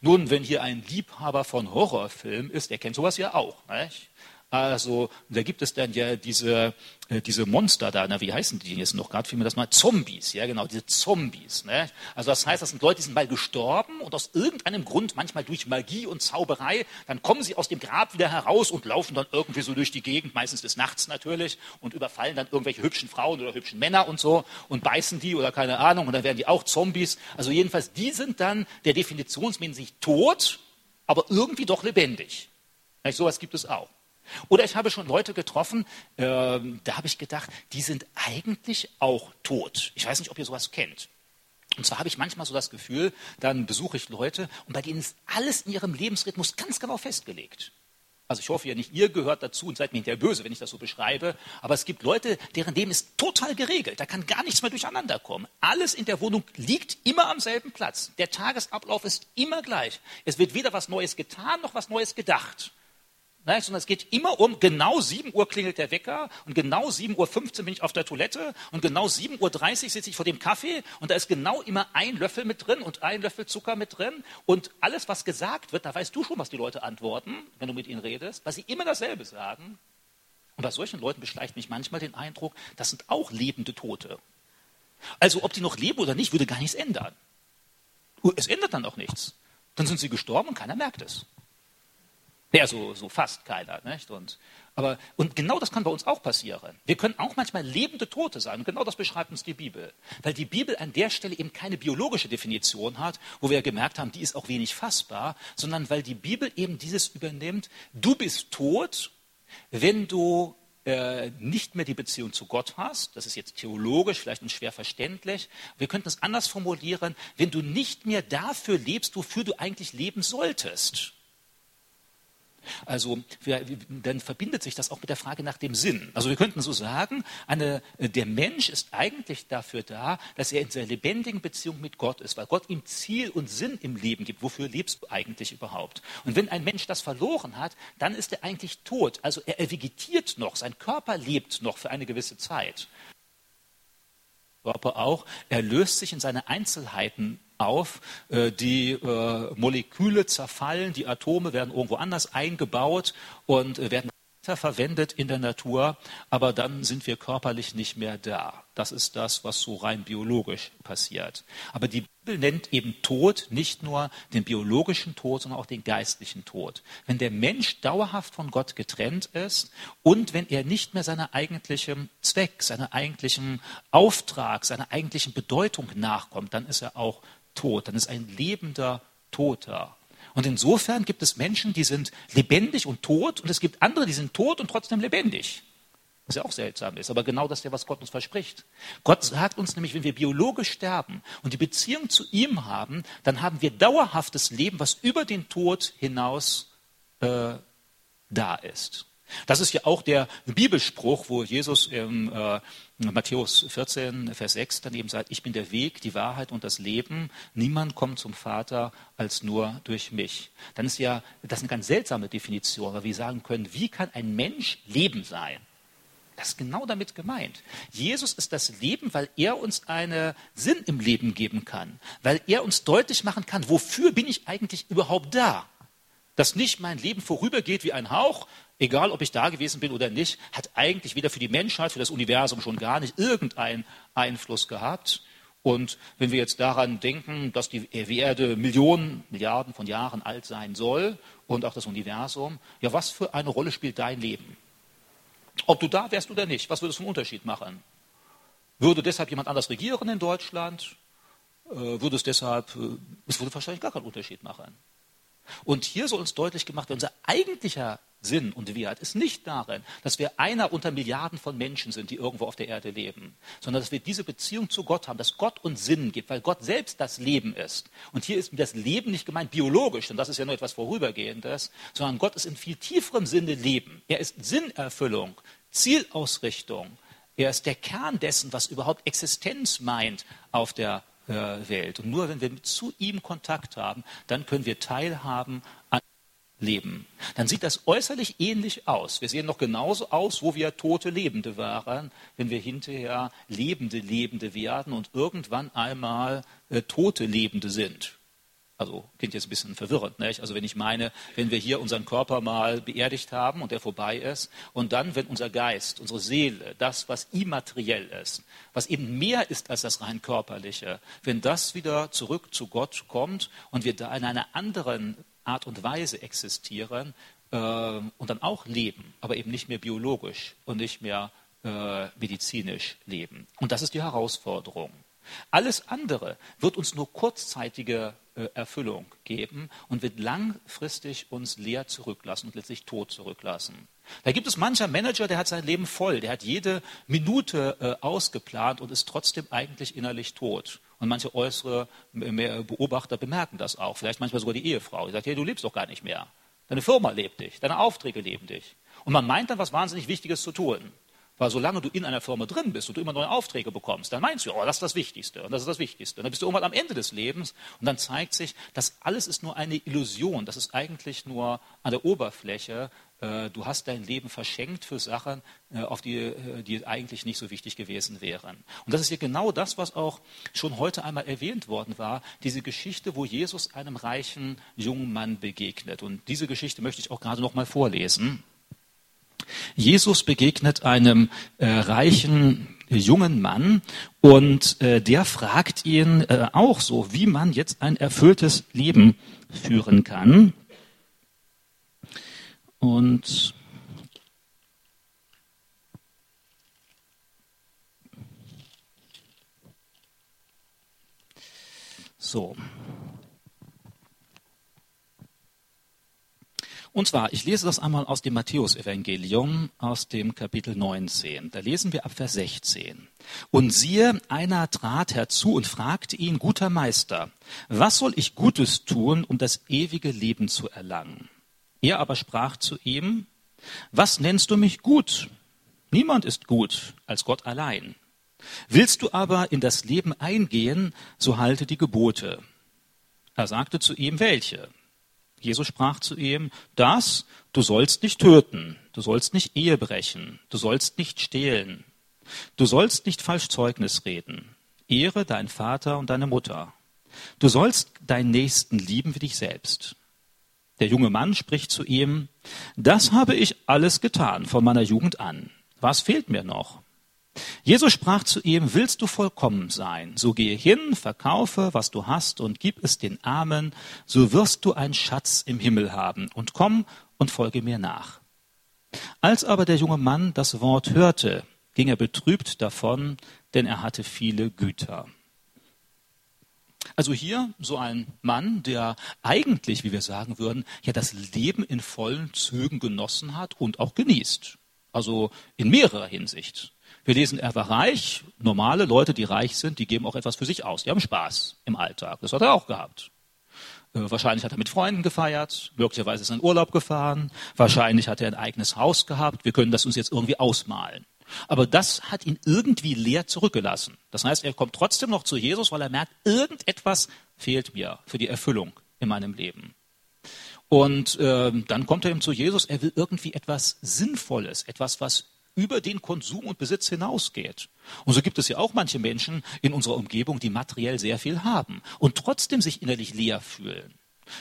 Nun, wenn hier ein Liebhaber von Horrorfilmen ist, der kennt sowas ja auch. Nicht? Also da gibt es dann ja diese, äh, diese Monster da, na, wie heißen die jetzt noch gerade, fiel mir das mal, Zombies, ja genau, diese Zombies. Ne? Also das heißt, das sind Leute, die sind mal gestorben und aus irgendeinem Grund, manchmal durch Magie und Zauberei, dann kommen sie aus dem Grab wieder heraus und laufen dann irgendwie so durch die Gegend, meistens des Nachts natürlich, und überfallen dann irgendwelche hübschen Frauen oder hübschen Männer und so und beißen die oder keine Ahnung und dann werden die auch Zombies. Also jedenfalls, die sind dann der definitionsmäßig tot, aber irgendwie doch lebendig. So sowas gibt es auch. Oder ich habe schon Leute getroffen, äh, da habe ich gedacht, die sind eigentlich auch tot. Ich weiß nicht, ob ihr sowas kennt. Und zwar habe ich manchmal so das Gefühl, dann besuche ich Leute und bei denen ist alles in ihrem Lebensrhythmus ganz genau festgelegt. Also ich hoffe ja nicht, ihr gehört dazu und seid mir hinterher böse, wenn ich das so beschreibe. Aber es gibt Leute, deren Leben ist total geregelt. Da kann gar nichts mehr durcheinander kommen. Alles in der Wohnung liegt immer am selben Platz. Der Tagesablauf ist immer gleich. Es wird weder was Neues getan noch was Neues gedacht. Nein, sondern es geht immer um, genau 7 Uhr klingelt der Wecker und genau 7.15 Uhr bin ich auf der Toilette und genau 7.30 Uhr sitze ich vor dem Kaffee und da ist genau immer ein Löffel mit drin und ein Löffel Zucker mit drin und alles, was gesagt wird, da weißt du schon, was die Leute antworten, wenn du mit ihnen redest, weil sie immer dasselbe sagen. Und bei solchen Leuten beschleicht mich manchmal den Eindruck, das sind auch lebende Tote. Also ob die noch leben oder nicht, würde gar nichts ändern. Es ändert dann auch nichts. Dann sind sie gestorben und keiner merkt es. Ja, so, so fast keiner. Nicht? Und, aber, und genau das kann bei uns auch passieren. Wir können auch manchmal lebende Tote sein. Und genau das beschreibt uns die Bibel. Weil die Bibel an der Stelle eben keine biologische Definition hat, wo wir gemerkt haben, die ist auch wenig fassbar, sondern weil die Bibel eben dieses übernimmt, du bist tot, wenn du äh, nicht mehr die Beziehung zu Gott hast, das ist jetzt theologisch vielleicht und schwer verständlich, wir könnten es anders formulieren, wenn du nicht mehr dafür lebst, wofür du eigentlich leben solltest. Also wir, dann verbindet sich das auch mit der Frage nach dem Sinn. Also wir könnten so sagen, eine, der Mensch ist eigentlich dafür da, dass er in seiner lebendigen Beziehung mit Gott ist, weil Gott ihm Ziel und Sinn im Leben gibt. Wofür lebst du eigentlich überhaupt? Und wenn ein Mensch das verloren hat, dann ist er eigentlich tot. Also er, er vegetiert noch, sein Körper lebt noch für eine gewisse Zeit. Körper auch, er löst sich in seine Einzelheiten auf, äh, die äh, Moleküle zerfallen, die Atome werden irgendwo anders eingebaut und äh, werden verwendet in der Natur, aber dann sind wir körperlich nicht mehr da. Das ist das, was so rein biologisch passiert. Aber die Bibel nennt eben Tod nicht nur den biologischen Tod, sondern auch den geistlichen Tod. Wenn der Mensch dauerhaft von Gott getrennt ist und wenn er nicht mehr seiner eigentlichen Zweck, seiner eigentlichen Auftrag, seiner eigentlichen Bedeutung nachkommt, dann ist er auch tot, dann ist ein lebender Toter. Und insofern gibt es Menschen, die sind lebendig und tot, und es gibt andere, die sind tot und trotzdem lebendig. Was ja auch seltsam ist, aber genau das ist ja, was Gott uns verspricht. Gott sagt uns nämlich, wenn wir biologisch sterben und die Beziehung zu ihm haben, dann haben wir dauerhaftes Leben, was über den Tod hinaus äh, da ist. Das ist ja auch der Bibelspruch, wo Jesus im äh, Matthäus 14, Vers 6 dann eben sagt, ich bin der Weg, die Wahrheit und das Leben. Niemand kommt zum Vater als nur durch mich. Dann ist ja das eine ganz seltsame Definition, weil wir sagen können, wie kann ein Mensch Leben sein? Das ist genau damit gemeint. Jesus ist das Leben, weil er uns einen Sinn im Leben geben kann, weil er uns deutlich machen kann, wofür bin ich eigentlich überhaupt da? Dass nicht mein Leben vorübergeht wie ein Hauch, egal ob ich da gewesen bin oder nicht, hat eigentlich weder für die Menschheit, für das Universum schon gar nicht irgendeinen Einfluss gehabt. Und wenn wir jetzt daran denken, dass die Erde Millionen, Milliarden von Jahren alt sein soll und auch das Universum, ja, was für eine Rolle spielt dein Leben? Ob du da wärst oder nicht, was würde es für einen Unterschied machen? Würde deshalb jemand anders regieren in Deutschland? Äh, würde es deshalb, äh, es würde wahrscheinlich gar keinen Unterschied machen. Und hier soll uns deutlich gemacht werden, unser eigentlicher Sinn und Wert ist nicht darin, dass wir einer unter Milliarden von Menschen sind, die irgendwo auf der Erde leben, sondern dass wir diese Beziehung zu Gott haben, dass Gott uns Sinn gibt, weil Gott selbst das Leben ist. Und hier ist das Leben nicht gemeint biologisch, denn das ist ja nur etwas Vorübergehendes, sondern Gott ist in viel tieferem Sinne Leben. Er ist Sinnerfüllung, Zielausrichtung. Er ist der Kern dessen, was überhaupt Existenz meint auf der äh, Welt. Und nur wenn wir zu ihm Kontakt haben, dann können wir teilhaben an Leben. Dann sieht das äußerlich ähnlich aus. Wir sehen noch genauso aus, wo wir tote Lebende waren, wenn wir hinterher lebende Lebende werden und irgendwann einmal äh, tote Lebende sind. Also klingt jetzt ein bisschen verwirrend. Nicht? Also wenn ich meine, wenn wir hier unseren Körper mal beerdigt haben und der vorbei ist und dann, wenn unser Geist, unsere Seele, das, was immateriell ist, was eben mehr ist als das rein körperliche, wenn das wieder zurück zu Gott kommt und wir da in einer anderen Art und Weise existieren äh, und dann auch leben, aber eben nicht mehr biologisch und nicht mehr äh, medizinisch leben. Und das ist die Herausforderung. Alles andere wird uns nur kurzzeitige äh, Erfüllung geben und wird langfristig uns leer zurücklassen und letztlich tot zurücklassen. Da gibt es mancher Manager, der hat sein Leben voll, der hat jede Minute äh, ausgeplant und ist trotzdem eigentlich innerlich tot. Und manche äußere Beobachter bemerken das auch. Vielleicht manchmal sogar die Ehefrau. Die sagt, hey, du lebst doch gar nicht mehr. Deine Firma lebt dich, deine Aufträge leben dich. Und man meint dann, was wahnsinnig Wichtiges zu tun. Weil solange du in einer Firma drin bist und du immer neue Aufträge bekommst, dann meinst du, oh, das ist das Wichtigste und das ist das Wichtigste. Und dann bist du irgendwann am Ende des Lebens und dann zeigt sich, das alles ist nur eine Illusion. Das ist eigentlich nur an der Oberfläche. Äh, du hast dein Leben verschenkt für Sachen, äh, auf die, äh, die eigentlich nicht so wichtig gewesen wären. Und das ist hier genau das, was auch schon heute einmal erwähnt worden war, diese Geschichte, wo Jesus einem reichen jungen Mann begegnet. Und diese Geschichte möchte ich auch gerade noch mal vorlesen. Jesus begegnet einem äh, reichen jungen Mann und äh, der fragt ihn äh, auch so, wie man jetzt ein erfülltes Leben führen kann. Und so. Und zwar, ich lese das einmal aus dem Matthäusevangelium, aus dem Kapitel 19. Da lesen wir ab Vers 16. Und siehe, einer trat herzu und fragte ihn, guter Meister, was soll ich Gutes tun, um das ewige Leben zu erlangen? Er aber sprach zu ihm, was nennst du mich gut? Niemand ist gut als Gott allein. Willst du aber in das Leben eingehen, so halte die Gebote. Er sagte zu ihm, welche? Jesus sprach zu ihm, das, du sollst nicht töten, du sollst nicht Ehe brechen, du sollst nicht stehlen, du sollst nicht falsch Zeugnis reden, ehre deinen Vater und deine Mutter, du sollst deinen Nächsten lieben wie dich selbst. Der junge Mann spricht zu ihm, das habe ich alles getan von meiner Jugend an. Was fehlt mir noch? Jesus sprach zu ihm, willst du vollkommen sein, so gehe hin, verkaufe, was du hast und gib es den Armen, so wirst du einen Schatz im Himmel haben und komm und folge mir nach. Als aber der junge Mann das Wort hörte, ging er betrübt davon, denn er hatte viele Güter. Also hier so ein Mann, der eigentlich, wie wir sagen würden, ja das Leben in vollen Zügen genossen hat und auch genießt. Also in mehrerer Hinsicht. Wir lesen, er war reich. Normale Leute, die reich sind, die geben auch etwas für sich aus. Die haben Spaß im Alltag. Das hat er auch gehabt. Äh, wahrscheinlich hat er mit Freunden gefeiert, möglicherweise ist er in Urlaub gefahren, wahrscheinlich hat er ein eigenes Haus gehabt. Wir können das uns jetzt irgendwie ausmalen. Aber das hat ihn irgendwie leer zurückgelassen. Das heißt, er kommt trotzdem noch zu Jesus, weil er merkt, irgendetwas fehlt mir für die Erfüllung in meinem Leben. Und äh, dann kommt er ihm zu Jesus, er will irgendwie etwas Sinnvolles, etwas, was über den Konsum und Besitz hinausgeht. Und so gibt es ja auch manche Menschen in unserer Umgebung, die materiell sehr viel haben und trotzdem sich innerlich leer fühlen.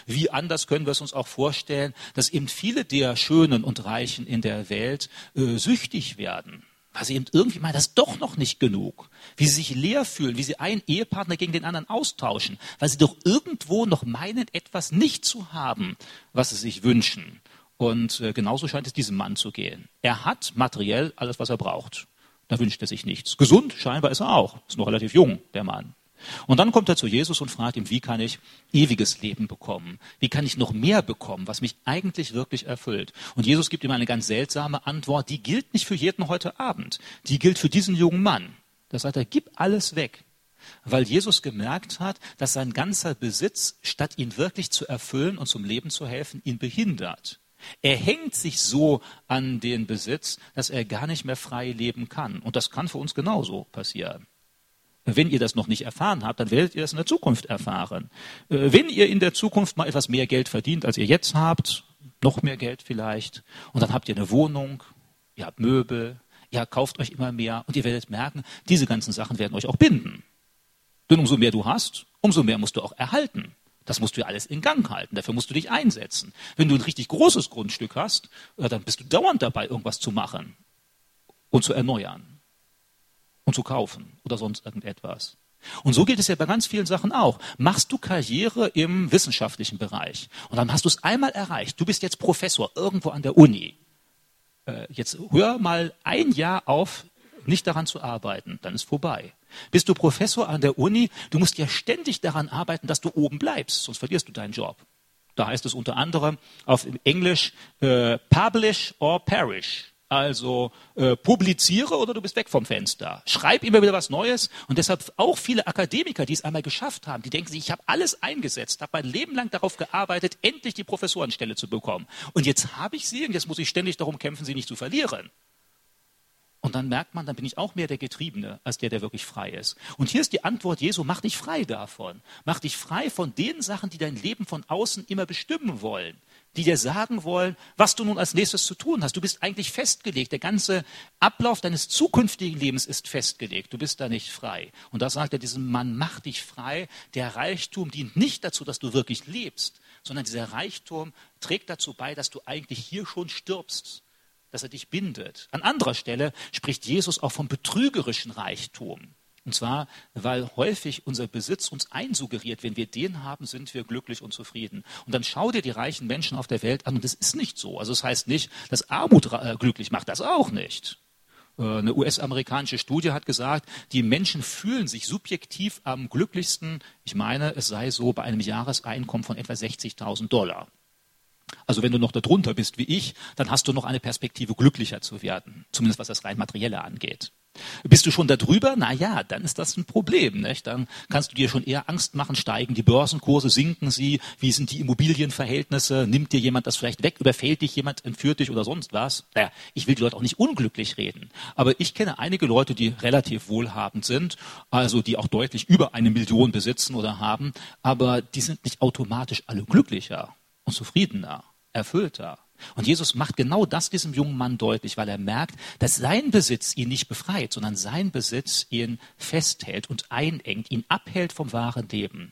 Wie anders können wir es uns auch vorstellen, dass eben viele der Schönen und Reichen in der Welt äh, süchtig werden, weil sie eben irgendwie meinen, das ist doch noch nicht genug. Wie sie sich leer fühlen, wie sie einen Ehepartner gegen den anderen austauschen, weil sie doch irgendwo noch meinen, etwas nicht zu haben, was sie sich wünschen. Und äh, genauso scheint es diesem Mann zu gehen. Er hat materiell alles, was er braucht. Da wünscht er sich nichts. Gesund scheinbar ist er auch. Ist noch relativ jung, der Mann. Und dann kommt er zu Jesus und fragt ihm, wie kann ich ewiges Leben bekommen? Wie kann ich noch mehr bekommen, was mich eigentlich wirklich erfüllt? Und Jesus gibt ihm eine ganz seltsame Antwort, die gilt nicht für jeden heute Abend. Die gilt für diesen jungen Mann. Da sagt er, gib alles weg. Weil Jesus gemerkt hat, dass sein ganzer Besitz, statt ihn wirklich zu erfüllen und zum Leben zu helfen, ihn behindert. Er hängt sich so an den Besitz, dass er gar nicht mehr frei leben kann. Und das kann für uns genauso passieren. Wenn ihr das noch nicht erfahren habt, dann werdet ihr das in der Zukunft erfahren. Äh, wenn ihr in der Zukunft mal etwas mehr Geld verdient, als ihr jetzt habt, noch mehr Geld vielleicht, und dann habt ihr eine Wohnung, ihr habt Möbel, ihr kauft euch immer mehr und ihr werdet merken, diese ganzen Sachen werden euch auch binden. Denn umso mehr du hast, umso mehr musst du auch erhalten. Das musst du ja alles in Gang halten. Dafür musst du dich einsetzen. Wenn du ein richtig großes Grundstück hast, dann bist du dauernd dabei, irgendwas zu machen und zu erneuern und zu kaufen oder sonst irgendetwas. Und so geht es ja bei ganz vielen Sachen auch. Machst du Karriere im wissenschaftlichen Bereich und dann hast du es einmal erreicht. Du bist jetzt Professor irgendwo an der Uni. Äh, jetzt hör mal ein Jahr auf, nicht daran zu arbeiten, dann ist vorbei. Bist du Professor an der Uni, du musst ja ständig daran arbeiten, dass du oben bleibst, sonst verlierst du deinen Job. Da heißt es unter anderem auf Englisch äh, publish or perish. Also äh, publiziere oder du bist weg vom Fenster. Schreib immer wieder was Neues. Und deshalb auch viele Akademiker, die es einmal geschafft haben, die denken sich, ich habe alles eingesetzt, habe mein Leben lang darauf gearbeitet, endlich die Professorenstelle zu bekommen. Und jetzt habe ich sie und jetzt muss ich ständig darum kämpfen, sie nicht zu verlieren. Und dann merkt man, dann bin ich auch mehr der Getriebene als der, der wirklich frei ist. Und hier ist die Antwort Jesu, mach dich frei davon. Mach dich frei von den Sachen, die dein Leben von außen immer bestimmen wollen. Die dir sagen wollen, was du nun als nächstes zu tun hast. Du bist eigentlich festgelegt. Der ganze Ablauf deines zukünftigen Lebens ist festgelegt. Du bist da nicht frei. Und da sagt er diesem Mann, mach dich frei. Der Reichtum dient nicht dazu, dass du wirklich lebst, sondern dieser Reichtum trägt dazu bei, dass du eigentlich hier schon stirbst dass er dich bindet. An anderer Stelle spricht Jesus auch vom betrügerischen Reichtum. Und zwar, weil häufig unser Besitz uns einsuggeriert, wenn wir den haben, sind wir glücklich und zufrieden. Und dann schau dir die reichen Menschen auf der Welt an und das ist nicht so. Also es das heißt nicht, dass Armut äh, glücklich macht, das auch nicht. Äh, eine US-amerikanische Studie hat gesagt, die Menschen fühlen sich subjektiv am glücklichsten. Ich meine, es sei so bei einem Jahreseinkommen von etwa 60.000 Dollar. Also wenn du noch darunter bist wie ich, dann hast du noch eine Perspektive, glücklicher zu werden. Zumindest was das rein Materielle angeht. Bist du schon darüber? Na ja, dann ist das ein Problem. Nicht? Dann kannst du dir schon eher Angst machen. Steigen die Börsenkurse, sinken sie? Wie sind die Immobilienverhältnisse? Nimmt dir jemand das vielleicht weg? Überfällt dich jemand? Entführt dich oder sonst was? Naja, ich will die Leute auch nicht unglücklich reden. Aber ich kenne einige Leute, die relativ wohlhabend sind, also die auch deutlich über eine Million besitzen oder haben, aber die sind nicht automatisch alle glücklicher und zufriedener, erfüllter. Und Jesus macht genau das diesem jungen Mann deutlich, weil er merkt, dass sein Besitz ihn nicht befreit, sondern sein Besitz ihn festhält und einengt, ihn abhält vom wahren Leben.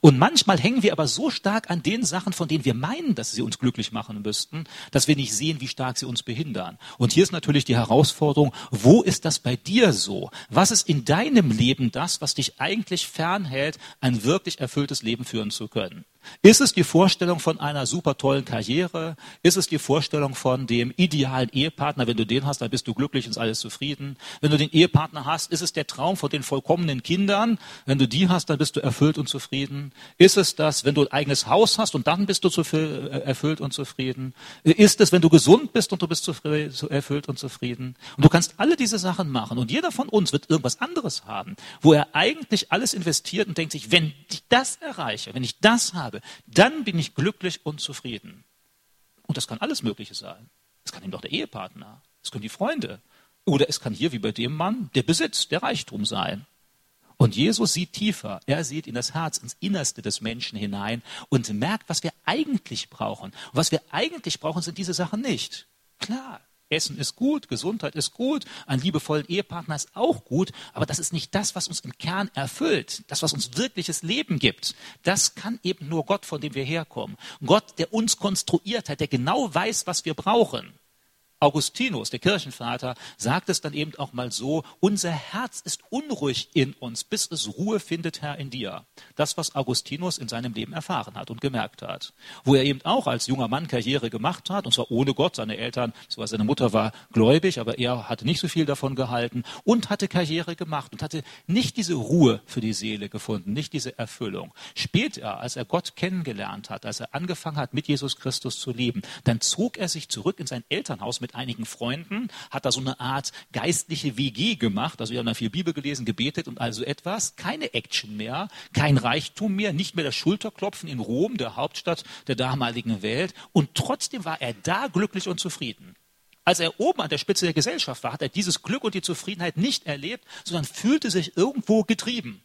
Und manchmal hängen wir aber so stark an den Sachen, von denen wir meinen, dass sie uns glücklich machen müssten, dass wir nicht sehen, wie stark sie uns behindern. Und hier ist natürlich die Herausforderung, wo ist das bei dir so? Was ist in deinem Leben das, was dich eigentlich fernhält, ein wirklich erfülltes Leben führen zu können? Ist es die Vorstellung von einer super tollen Karriere? Ist es die Vorstellung von dem idealen Ehepartner? Wenn du den hast, dann bist du glücklich und ist alles zufrieden. Wenn du den Ehepartner hast, ist es der Traum von den vollkommenen Kindern? Wenn du die hast, dann bist du erfüllt und zufrieden. Ist es das, wenn du ein eigenes Haus hast und dann bist du äh, erfüllt und zufrieden? Ist es, wenn du gesund bist und du bist erfüllt und zufrieden? Und du kannst alle diese Sachen machen und jeder von uns wird irgendwas anderes haben, wo er eigentlich alles investiert und denkt sich, wenn ich das erreiche, wenn ich das habe, habe, dann bin ich glücklich und zufrieden. Und das kann alles Mögliche sein. Es kann eben doch der Ehepartner, es können die Freunde. Oder es kann hier wie bei dem Mann der Besitz, der Reichtum sein. Und Jesus sieht tiefer. Er sieht in das Herz, ins Innerste des Menschen hinein und merkt, was wir eigentlich brauchen. Und was wir eigentlich brauchen, sind diese Sachen nicht. Klar, Essen ist gut, Gesundheit ist gut, ein liebevollen Ehepartner ist auch gut, aber das ist nicht das, was uns im Kern erfüllt, das, was uns wirkliches Leben gibt. Das kann eben nur Gott, von dem wir herkommen. Gott, der uns konstruiert hat, der genau weiß, was wir brauchen. Augustinus, der Kirchenvater, sagt es dann eben auch mal so, unser Herz ist unruhig in uns, bis es Ruhe findet, Herr, in dir. Das, was Augustinus in seinem Leben erfahren hat und gemerkt hat. Wo er eben auch als junger Mann Karriere gemacht hat, und zwar ohne Gott. Seine Eltern, seine Mutter war gläubig, aber er hatte nicht so viel davon gehalten und hatte Karriere gemacht und hatte nicht diese Ruhe für die Seele gefunden, nicht diese Erfüllung. Später, als er Gott kennengelernt hat, als er angefangen hat, mit Jesus Christus zu leben, dann zog er sich zurück in sein Elternhaus mit einigen Freunden, hat da so eine Art geistliche WG gemacht. Also wir haben da viel Bibel gelesen, gebetet und also etwas. Keine Action mehr, kein Reichtum mehr, nicht mehr das Schulterklopfen in Rom, der Hauptstadt der damaligen Welt. Und trotzdem war er da glücklich und zufrieden. Als er oben an der Spitze der Gesellschaft war, hat er dieses Glück und die Zufriedenheit nicht erlebt, sondern fühlte sich irgendwo getrieben.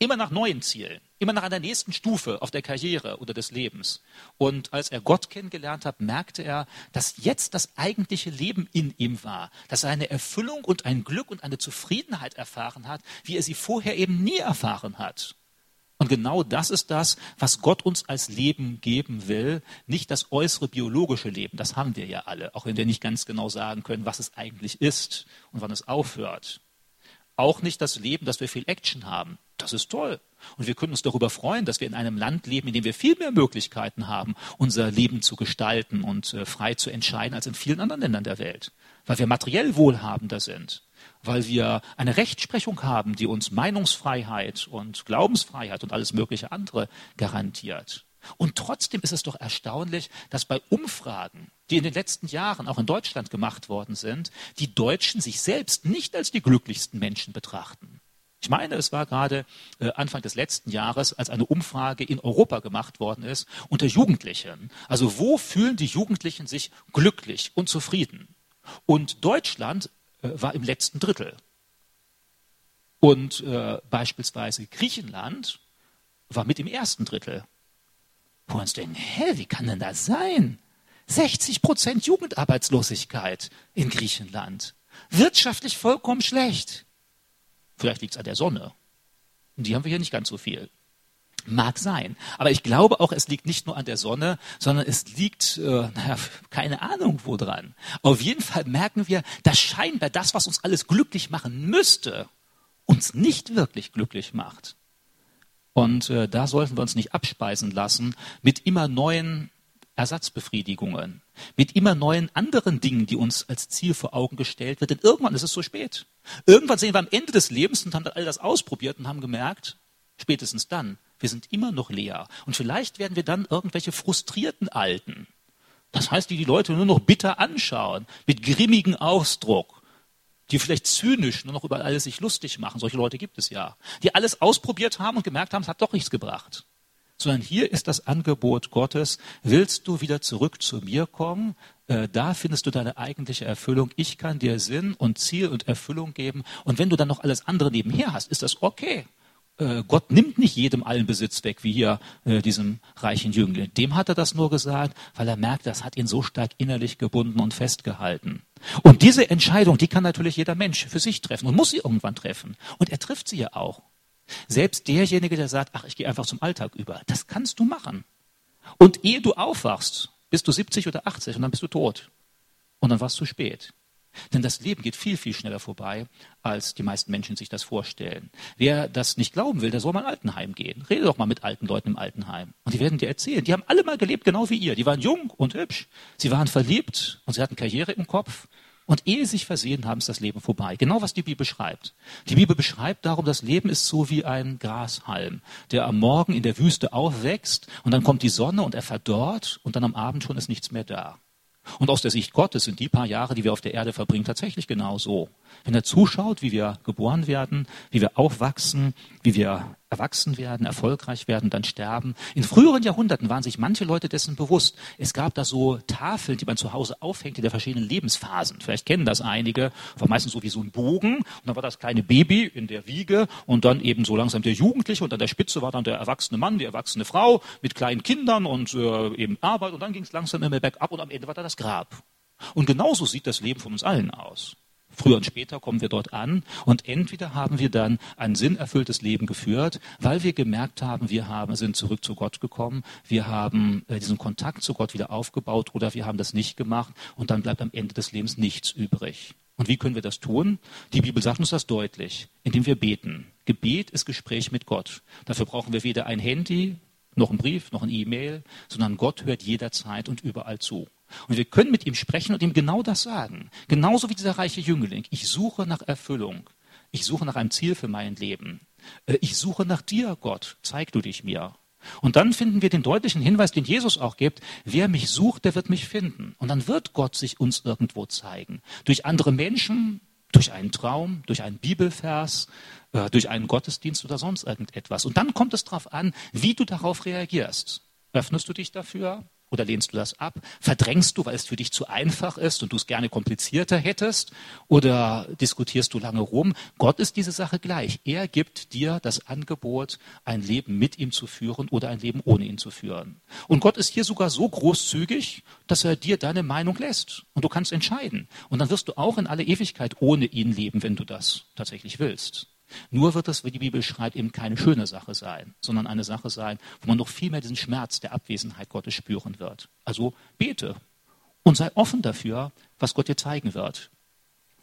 Immer nach neuen Zielen, immer nach einer nächsten Stufe auf der Karriere oder des Lebens. Und als er Gott kennengelernt hat, merkte er, dass jetzt das eigentliche Leben in ihm war, dass er eine Erfüllung und ein Glück und eine Zufriedenheit erfahren hat, wie er sie vorher eben nie erfahren hat. Und genau das ist das, was Gott uns als Leben geben will, nicht das äußere biologische Leben, das haben wir ja alle, auch wenn wir nicht ganz genau sagen können, was es eigentlich ist und wann es aufhört. Auch nicht das Leben, dass wir viel Action haben. Das ist toll. Und wir können uns darüber freuen, dass wir in einem Land leben, in dem wir viel mehr Möglichkeiten haben, unser Leben zu gestalten und äh, frei zu entscheiden als in vielen anderen Ländern der Welt. Weil wir materiell wohlhabender sind. Weil wir eine Rechtsprechung haben, die uns Meinungsfreiheit und Glaubensfreiheit und alles mögliche andere garantiert. Und trotzdem ist es doch erstaunlich, dass bei Umfragen, die in den letzten Jahren auch in Deutschland gemacht worden sind, die Deutschen sich selbst nicht als die glücklichsten Menschen betrachten. Ich meine, es war gerade äh, Anfang des letzten Jahres, als eine Umfrage in Europa gemacht worden ist unter Jugendlichen. Also wo fühlen die Jugendlichen sich glücklich und zufrieden? Und Deutschland äh, war im letzten Drittel. Und äh, beispielsweise Griechenland war mit im ersten Drittel. Wo uns denken, hä, wie kann denn das sein? 60 Prozent Jugendarbeitslosigkeit in Griechenland. Wirtschaftlich vollkommen schlecht. Vielleicht liegt es an der Sonne. Und die haben wir hier nicht ganz so viel. Mag sein. Aber ich glaube auch, es liegt nicht nur an der Sonne, sondern es liegt, äh, naja, keine Ahnung wo dran. Auf jeden Fall merken wir, dass scheinbar das, was uns alles glücklich machen müsste, uns nicht wirklich glücklich macht. Und äh, da sollten wir uns nicht abspeisen lassen mit immer neuen Ersatzbefriedigungen, mit immer neuen anderen Dingen, die uns als Ziel vor Augen gestellt wird. Denn irgendwann ist es so spät. Irgendwann sehen wir am Ende des Lebens und haben all das ausprobiert und haben gemerkt, spätestens dann, wir sind immer noch leer. Und vielleicht werden wir dann irgendwelche frustrierten Alten, Das heißt, die die Leute nur noch bitter anschauen, mit grimmigem Ausdruck, die vielleicht zynisch nur noch über alles sich lustig machen. Solche Leute gibt es ja. Die alles ausprobiert haben und gemerkt haben, es hat doch nichts gebracht. Sondern hier ist das Angebot Gottes, willst du wieder zurück zu mir kommen? Äh, da findest du deine eigentliche Erfüllung. Ich kann dir Sinn und Ziel und Erfüllung geben. Und wenn du dann noch alles andere nebenher hast, ist das okay. Äh, Gott nimmt nicht jedem allen Besitz weg, wie hier äh, diesem reichen Jüngling. Dem hat er das nur gesagt, weil er merkt, das hat ihn so stark innerlich gebunden und festgehalten. Und diese Entscheidung, die kann natürlich jeder Mensch für sich treffen und muss sie irgendwann treffen. Und er trifft sie ja auch. Selbst derjenige, der sagt, ach, ich gehe einfach zum Alltag über, das kannst du machen. Und ehe du aufwachst, bist du 70 oder 80 und dann bist du tot. Und dann war es zu spät. Denn das Leben geht viel, viel schneller vorbei, als die meisten Menschen sich das vorstellen. Wer das nicht glauben will, der soll mal in Altenheim gehen. Rede doch mal mit alten Leuten im Altenheim. Und die werden dir erzählen, die haben alle mal gelebt, genau wie ihr. Die waren jung und hübsch. Sie waren verliebt und sie hatten Karriere im Kopf. Und ehe sie sich versehen haben, ist das Leben vorbei. Genau was die Bibel schreibt. Die Bibel beschreibt darum, das Leben ist so wie ein Grashalm, der am Morgen in der Wüste aufwächst und dann kommt die Sonne und er verdorrt und dann am Abend schon ist nichts mehr da. Und aus der Sicht Gottes sind die paar Jahre, die wir auf der Erde verbringen, tatsächlich genau so. Wenn er zuschaut, wie wir geboren werden, wie wir aufwachsen, wie wir erwachsen werden, erfolgreich werden, dann sterben. In früheren Jahrhunderten waren sich manche Leute dessen bewusst. Es gab da so Tafeln, die man zu Hause aufhängte, der verschiedenen Lebensphasen. Vielleicht kennen das einige. War meistens so wie so ein Bogen. Und dann war das kleine Baby in der Wiege und dann eben so langsam der Jugendliche und an der Spitze war dann der erwachsene Mann, die erwachsene Frau mit kleinen Kindern und äh, eben Arbeit. Und dann ging es langsam immer bergab und am Ende war da das Grab. Und genauso sieht das Leben von uns allen aus. Früher und später kommen wir dort an und entweder haben wir dann ein sinnerfülltes Leben geführt, weil wir gemerkt haben, wir haben, sind zurück zu Gott gekommen, wir haben äh, diesen Kontakt zu Gott wieder aufgebaut oder wir haben das nicht gemacht und dann bleibt am Ende des Lebens nichts übrig. Und wie können wir das tun? Die Bibel sagt uns das deutlich, indem wir beten. Gebet ist Gespräch mit Gott. Dafür brauchen wir weder ein Handy, noch ein Brief, noch ein E-Mail, sondern Gott hört jederzeit und überall zu. Und wir können mit ihm sprechen und ihm genau das sagen. Genauso wie dieser reiche Jüngling. Ich suche nach Erfüllung. Ich suche nach einem Ziel für mein Leben. Äh, ich suche nach dir, Gott. Zeig du dich mir. Und dann finden wir den deutlichen Hinweis, den Jesus auch gibt, wer mich sucht, der wird mich finden. Und dann wird Gott sich uns irgendwo zeigen. Durch andere Menschen, durch einen Traum, durch einen Bibelvers, äh, durch einen Gottesdienst oder sonst irgendetwas. Und dann kommt es darauf an, wie du darauf reagierst. Öffnest du dich dafür? Oder lehnst du das ab? Verdrängst du, weil es für dich zu einfach ist und du es gerne komplizierter hättest? Oder diskutierst du lange rum? Gott ist diese Sache gleich. Er gibt dir das Angebot, ein Leben mit ihm zu führen oder ein Leben ohne ihn zu führen. Und Gott ist hier sogar so großzügig, dass er dir deine Meinung lässt. Und du kannst entscheiden. Und dann wirst du auch in alle Ewigkeit ohne ihn leben, wenn du das tatsächlich willst. Nur wird das, wie die Bibel schreibt, eben keine schöne Sache sein, sondern eine Sache sein, wo man noch viel mehr diesen Schmerz der Abwesenheit Gottes spüren wird. Also bete und sei offen dafür, was Gott dir zeigen wird.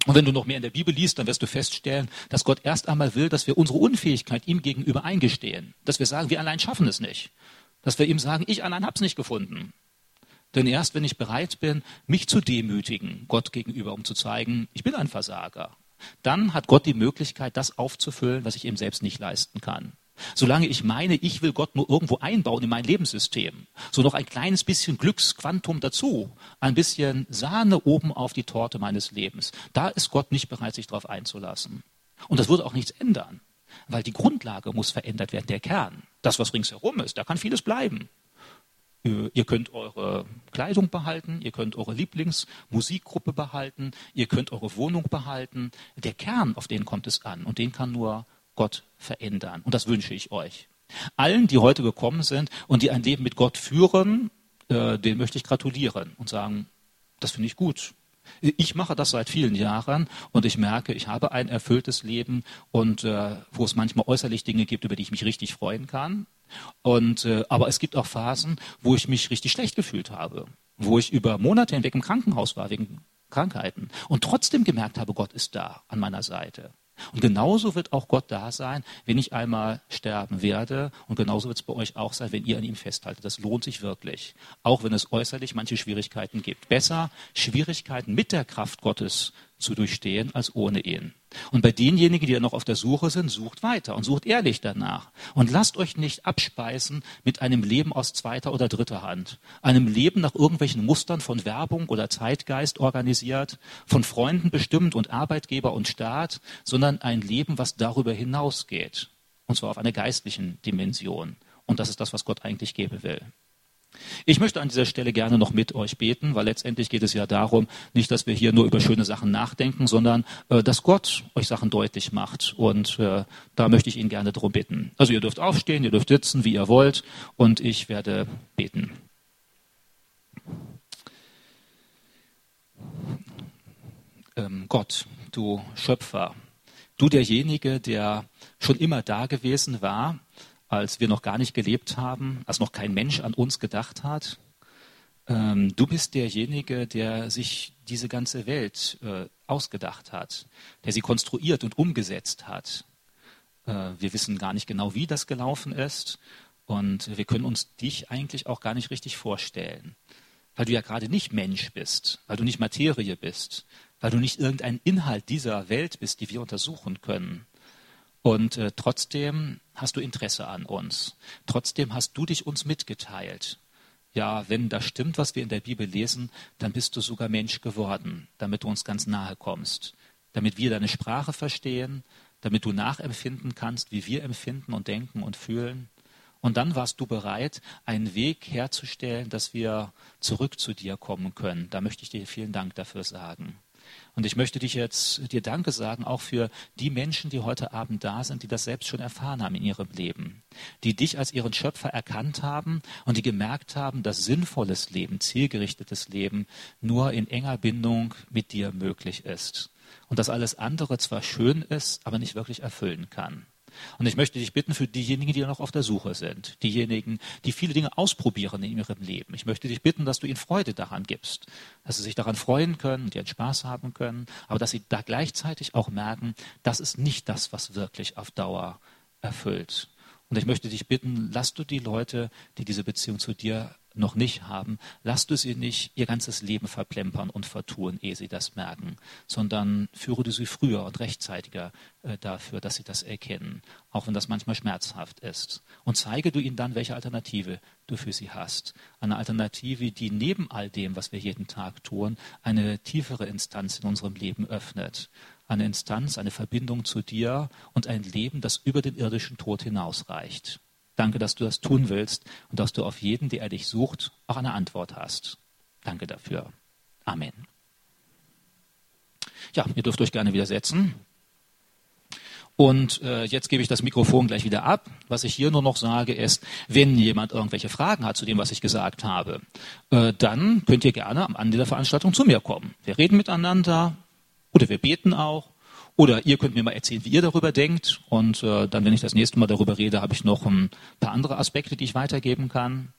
Und wenn du noch mehr in der Bibel liest, dann wirst du feststellen, dass Gott erst einmal will, dass wir unsere Unfähigkeit ihm gegenüber eingestehen. Dass wir sagen, wir allein schaffen es nicht. Dass wir ihm sagen, ich allein hab's nicht gefunden. Denn erst wenn ich bereit bin, mich zu demütigen, Gott gegenüber, um zu zeigen, ich bin ein Versager, dann hat Gott die Möglichkeit, das aufzufüllen, was ich ihm selbst nicht leisten kann. Solange ich meine, ich will Gott nur irgendwo einbauen in mein Lebenssystem, so noch ein kleines bisschen Glücksquantum dazu, ein bisschen Sahne oben auf die Torte meines Lebens, da ist Gott nicht bereit, sich darauf einzulassen. Und das würde auch nichts ändern, weil die Grundlage muss verändert werden, der Kern. Das, was ringsherum ist, da kann vieles bleiben. Ihr könnt eure Kleidung behalten, ihr könnt eure Lieblingsmusikgruppe behalten, ihr könnt eure Wohnung behalten. Der Kern, auf den kommt es an und den kann nur Gott verändern. Und das wünsche ich euch. Allen, die heute gekommen sind und die ein Leben mit Gott führen, äh, denen möchte ich gratulieren und sagen, das finde ich gut. Ich mache das seit vielen Jahren und ich merke, ich habe ein erfülltes Leben und äh, wo es manchmal äußerlich Dinge gibt, über die ich mich richtig freuen kann. Und, äh, aber es gibt auch Phasen, wo ich mich richtig schlecht gefühlt habe, wo ich über Monate hinweg im Krankenhaus war wegen Krankheiten und trotzdem gemerkt habe, Gott ist da an meiner Seite. Und genauso wird auch Gott da sein, wenn ich einmal sterben werde. Und genauso wird es bei euch auch sein, wenn ihr an ihm festhaltet. Das lohnt sich wirklich. Auch wenn es äußerlich manche Schwierigkeiten gibt. Besser Schwierigkeiten mit der Kraft Gottes zu durchstehen als ohne ihn. Und bei denjenigen, die noch auf der Suche sind, sucht weiter und sucht ehrlich danach. Und lasst euch nicht abspeisen mit einem Leben aus zweiter oder dritter Hand. Einem Leben nach irgendwelchen Mustern von Werbung oder Zeitgeist organisiert, von Freunden bestimmt und Arbeitgeber und Staat, sondern ein Leben, was darüber hinausgeht. Und zwar auf einer geistlichen Dimension. Und das ist das, was Gott eigentlich geben will. Ich möchte an dieser Stelle gerne noch mit euch beten, weil letztendlich geht es ja darum, nicht, dass wir hier nur über schöne Sachen nachdenken, sondern äh, dass Gott euch Sachen deutlich macht. Und äh, da möchte ich ihn gerne darum bitten. Also ihr dürft aufstehen, ihr dürft sitzen, wie ihr wollt, und ich werde beten. Ähm, Gott, du Schöpfer, du derjenige, der schon immer da gewesen war, als wir noch gar nicht gelebt haben, als noch kein Mensch an uns gedacht hat. Ähm, du bist derjenige, der sich diese ganze Welt äh, ausgedacht hat, der sie konstruiert und umgesetzt hat. Äh, wir wissen gar nicht genau, wie das gelaufen ist und wir können uns dich eigentlich auch gar nicht richtig vorstellen, weil du ja gerade nicht Mensch bist, weil du nicht Materie bist, weil du nicht irgendein Inhalt dieser Welt bist, die wir untersuchen können. Und äh, trotzdem hast du Interesse an uns. Trotzdem hast du dich uns mitgeteilt. Ja, wenn das stimmt, was wir in der Bibel lesen, dann bist du sogar Mensch geworden, damit du uns ganz nahe kommst, damit wir deine Sprache verstehen, damit du nachempfinden kannst, wie wir empfinden und denken und fühlen. Und dann warst du bereit, einen Weg herzustellen, dass wir zurück zu dir kommen können. Da möchte ich dir vielen Dank dafür sagen. Und ich möchte dich jetzt dir Danke sagen, auch für die Menschen, die heute Abend da sind, die das selbst schon erfahren haben in ihrem Leben, die dich als ihren Schöpfer erkannt haben und die gemerkt haben, dass sinnvolles Leben, zielgerichtetes Leben nur in enger Bindung mit dir möglich ist. Und dass alles andere zwar schön ist, aber nicht wirklich erfüllen kann. Und ich möchte dich bitten für diejenigen, die noch auf der Suche sind, diejenigen, die viele Dinge ausprobieren in ihrem Leben. Ich möchte dich bitten, dass du ihnen Freude daran gibst, dass sie sich daran freuen können, die einen Spaß haben können, aber dass sie da gleichzeitig auch merken, das ist nicht das, was wirklich auf Dauer erfüllt. Und ich möchte dich bitten, lass du die Leute, die diese Beziehung zu dir noch nicht haben, lass du sie nicht ihr ganzes Leben verplempern und vertun, ehe sie das merken, sondern führe du sie früher und rechtzeitiger äh, dafür, dass sie das erkennen, auch wenn das manchmal schmerzhaft ist. Und zeige du ihnen dann, welche Alternative du für sie hast. Eine Alternative, die neben all dem, was wir jeden Tag tun, eine tiefere Instanz in unserem Leben öffnet. Eine Instanz, eine Verbindung zu dir und ein Leben, das über den irdischen Tod hinausreicht. Danke, dass du das tun willst und dass du auf jeden, der dich sucht, auch eine Antwort hast. Danke dafür. Amen. Ja, ihr dürft euch gerne wieder setzen. Und äh, jetzt gebe ich das Mikrofon gleich wieder ab. Was ich hier nur noch sage ist, wenn jemand irgendwelche Fragen hat zu dem, was ich gesagt habe, äh, dann könnt ihr gerne am Ende der Veranstaltung zu mir kommen. Wir reden miteinander oder wir beten auch oder ihr könnt mir mal erzählen, wie ihr darüber denkt. Und äh, dann, wenn ich das nächste Mal darüber rede, habe ich noch ein paar andere Aspekte, die ich weitergeben kann.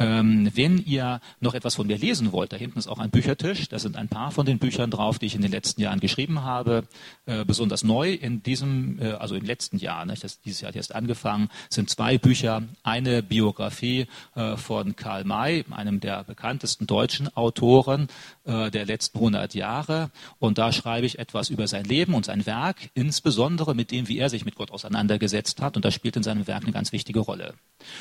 Ähm, wenn ihr noch etwas von mir lesen wollt, da hinten ist auch ein Büchertisch. Da sind ein paar von den Büchern drauf, die ich in den letzten Jahren geschrieben habe. Äh, besonders neu in diesem, äh, also im letzten Jahr, ne, das, dieses Jahr hat erst angefangen, sind zwei Bücher. Eine Biografie äh, von Karl May, einem der bekanntesten deutschen Autoren äh, der letzten 100 Jahre. Und da schreibe ich etwas über sein Leben und sein Werk, insbesondere mit dem, wie er sich mit Gott auseinandergesetzt hat. Und das spielt in seinem Werk eine ganz wichtige Rolle.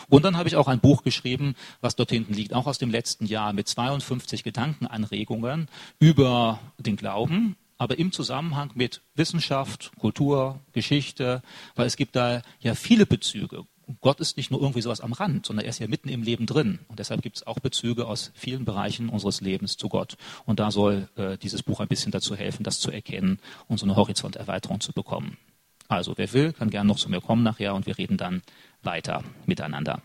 Und dann habe ich auch ein Buch geschrieben, was dort hinten liegt, auch aus dem letzten Jahr mit 52 Gedankenanregungen über den Glauben, aber im Zusammenhang mit Wissenschaft, Kultur, Geschichte, weil es gibt da ja viele Bezüge. Gott ist nicht nur irgendwie sowas am Rand, sondern er ist ja mitten im Leben drin. Und deshalb gibt es auch Bezüge aus vielen Bereichen unseres Lebens zu Gott. Und da soll äh, dieses Buch ein bisschen dazu helfen, das zu erkennen und so eine Horizonterweiterung zu bekommen. Also wer will, kann gerne noch zu mir kommen nachher und wir reden dann weiter miteinander.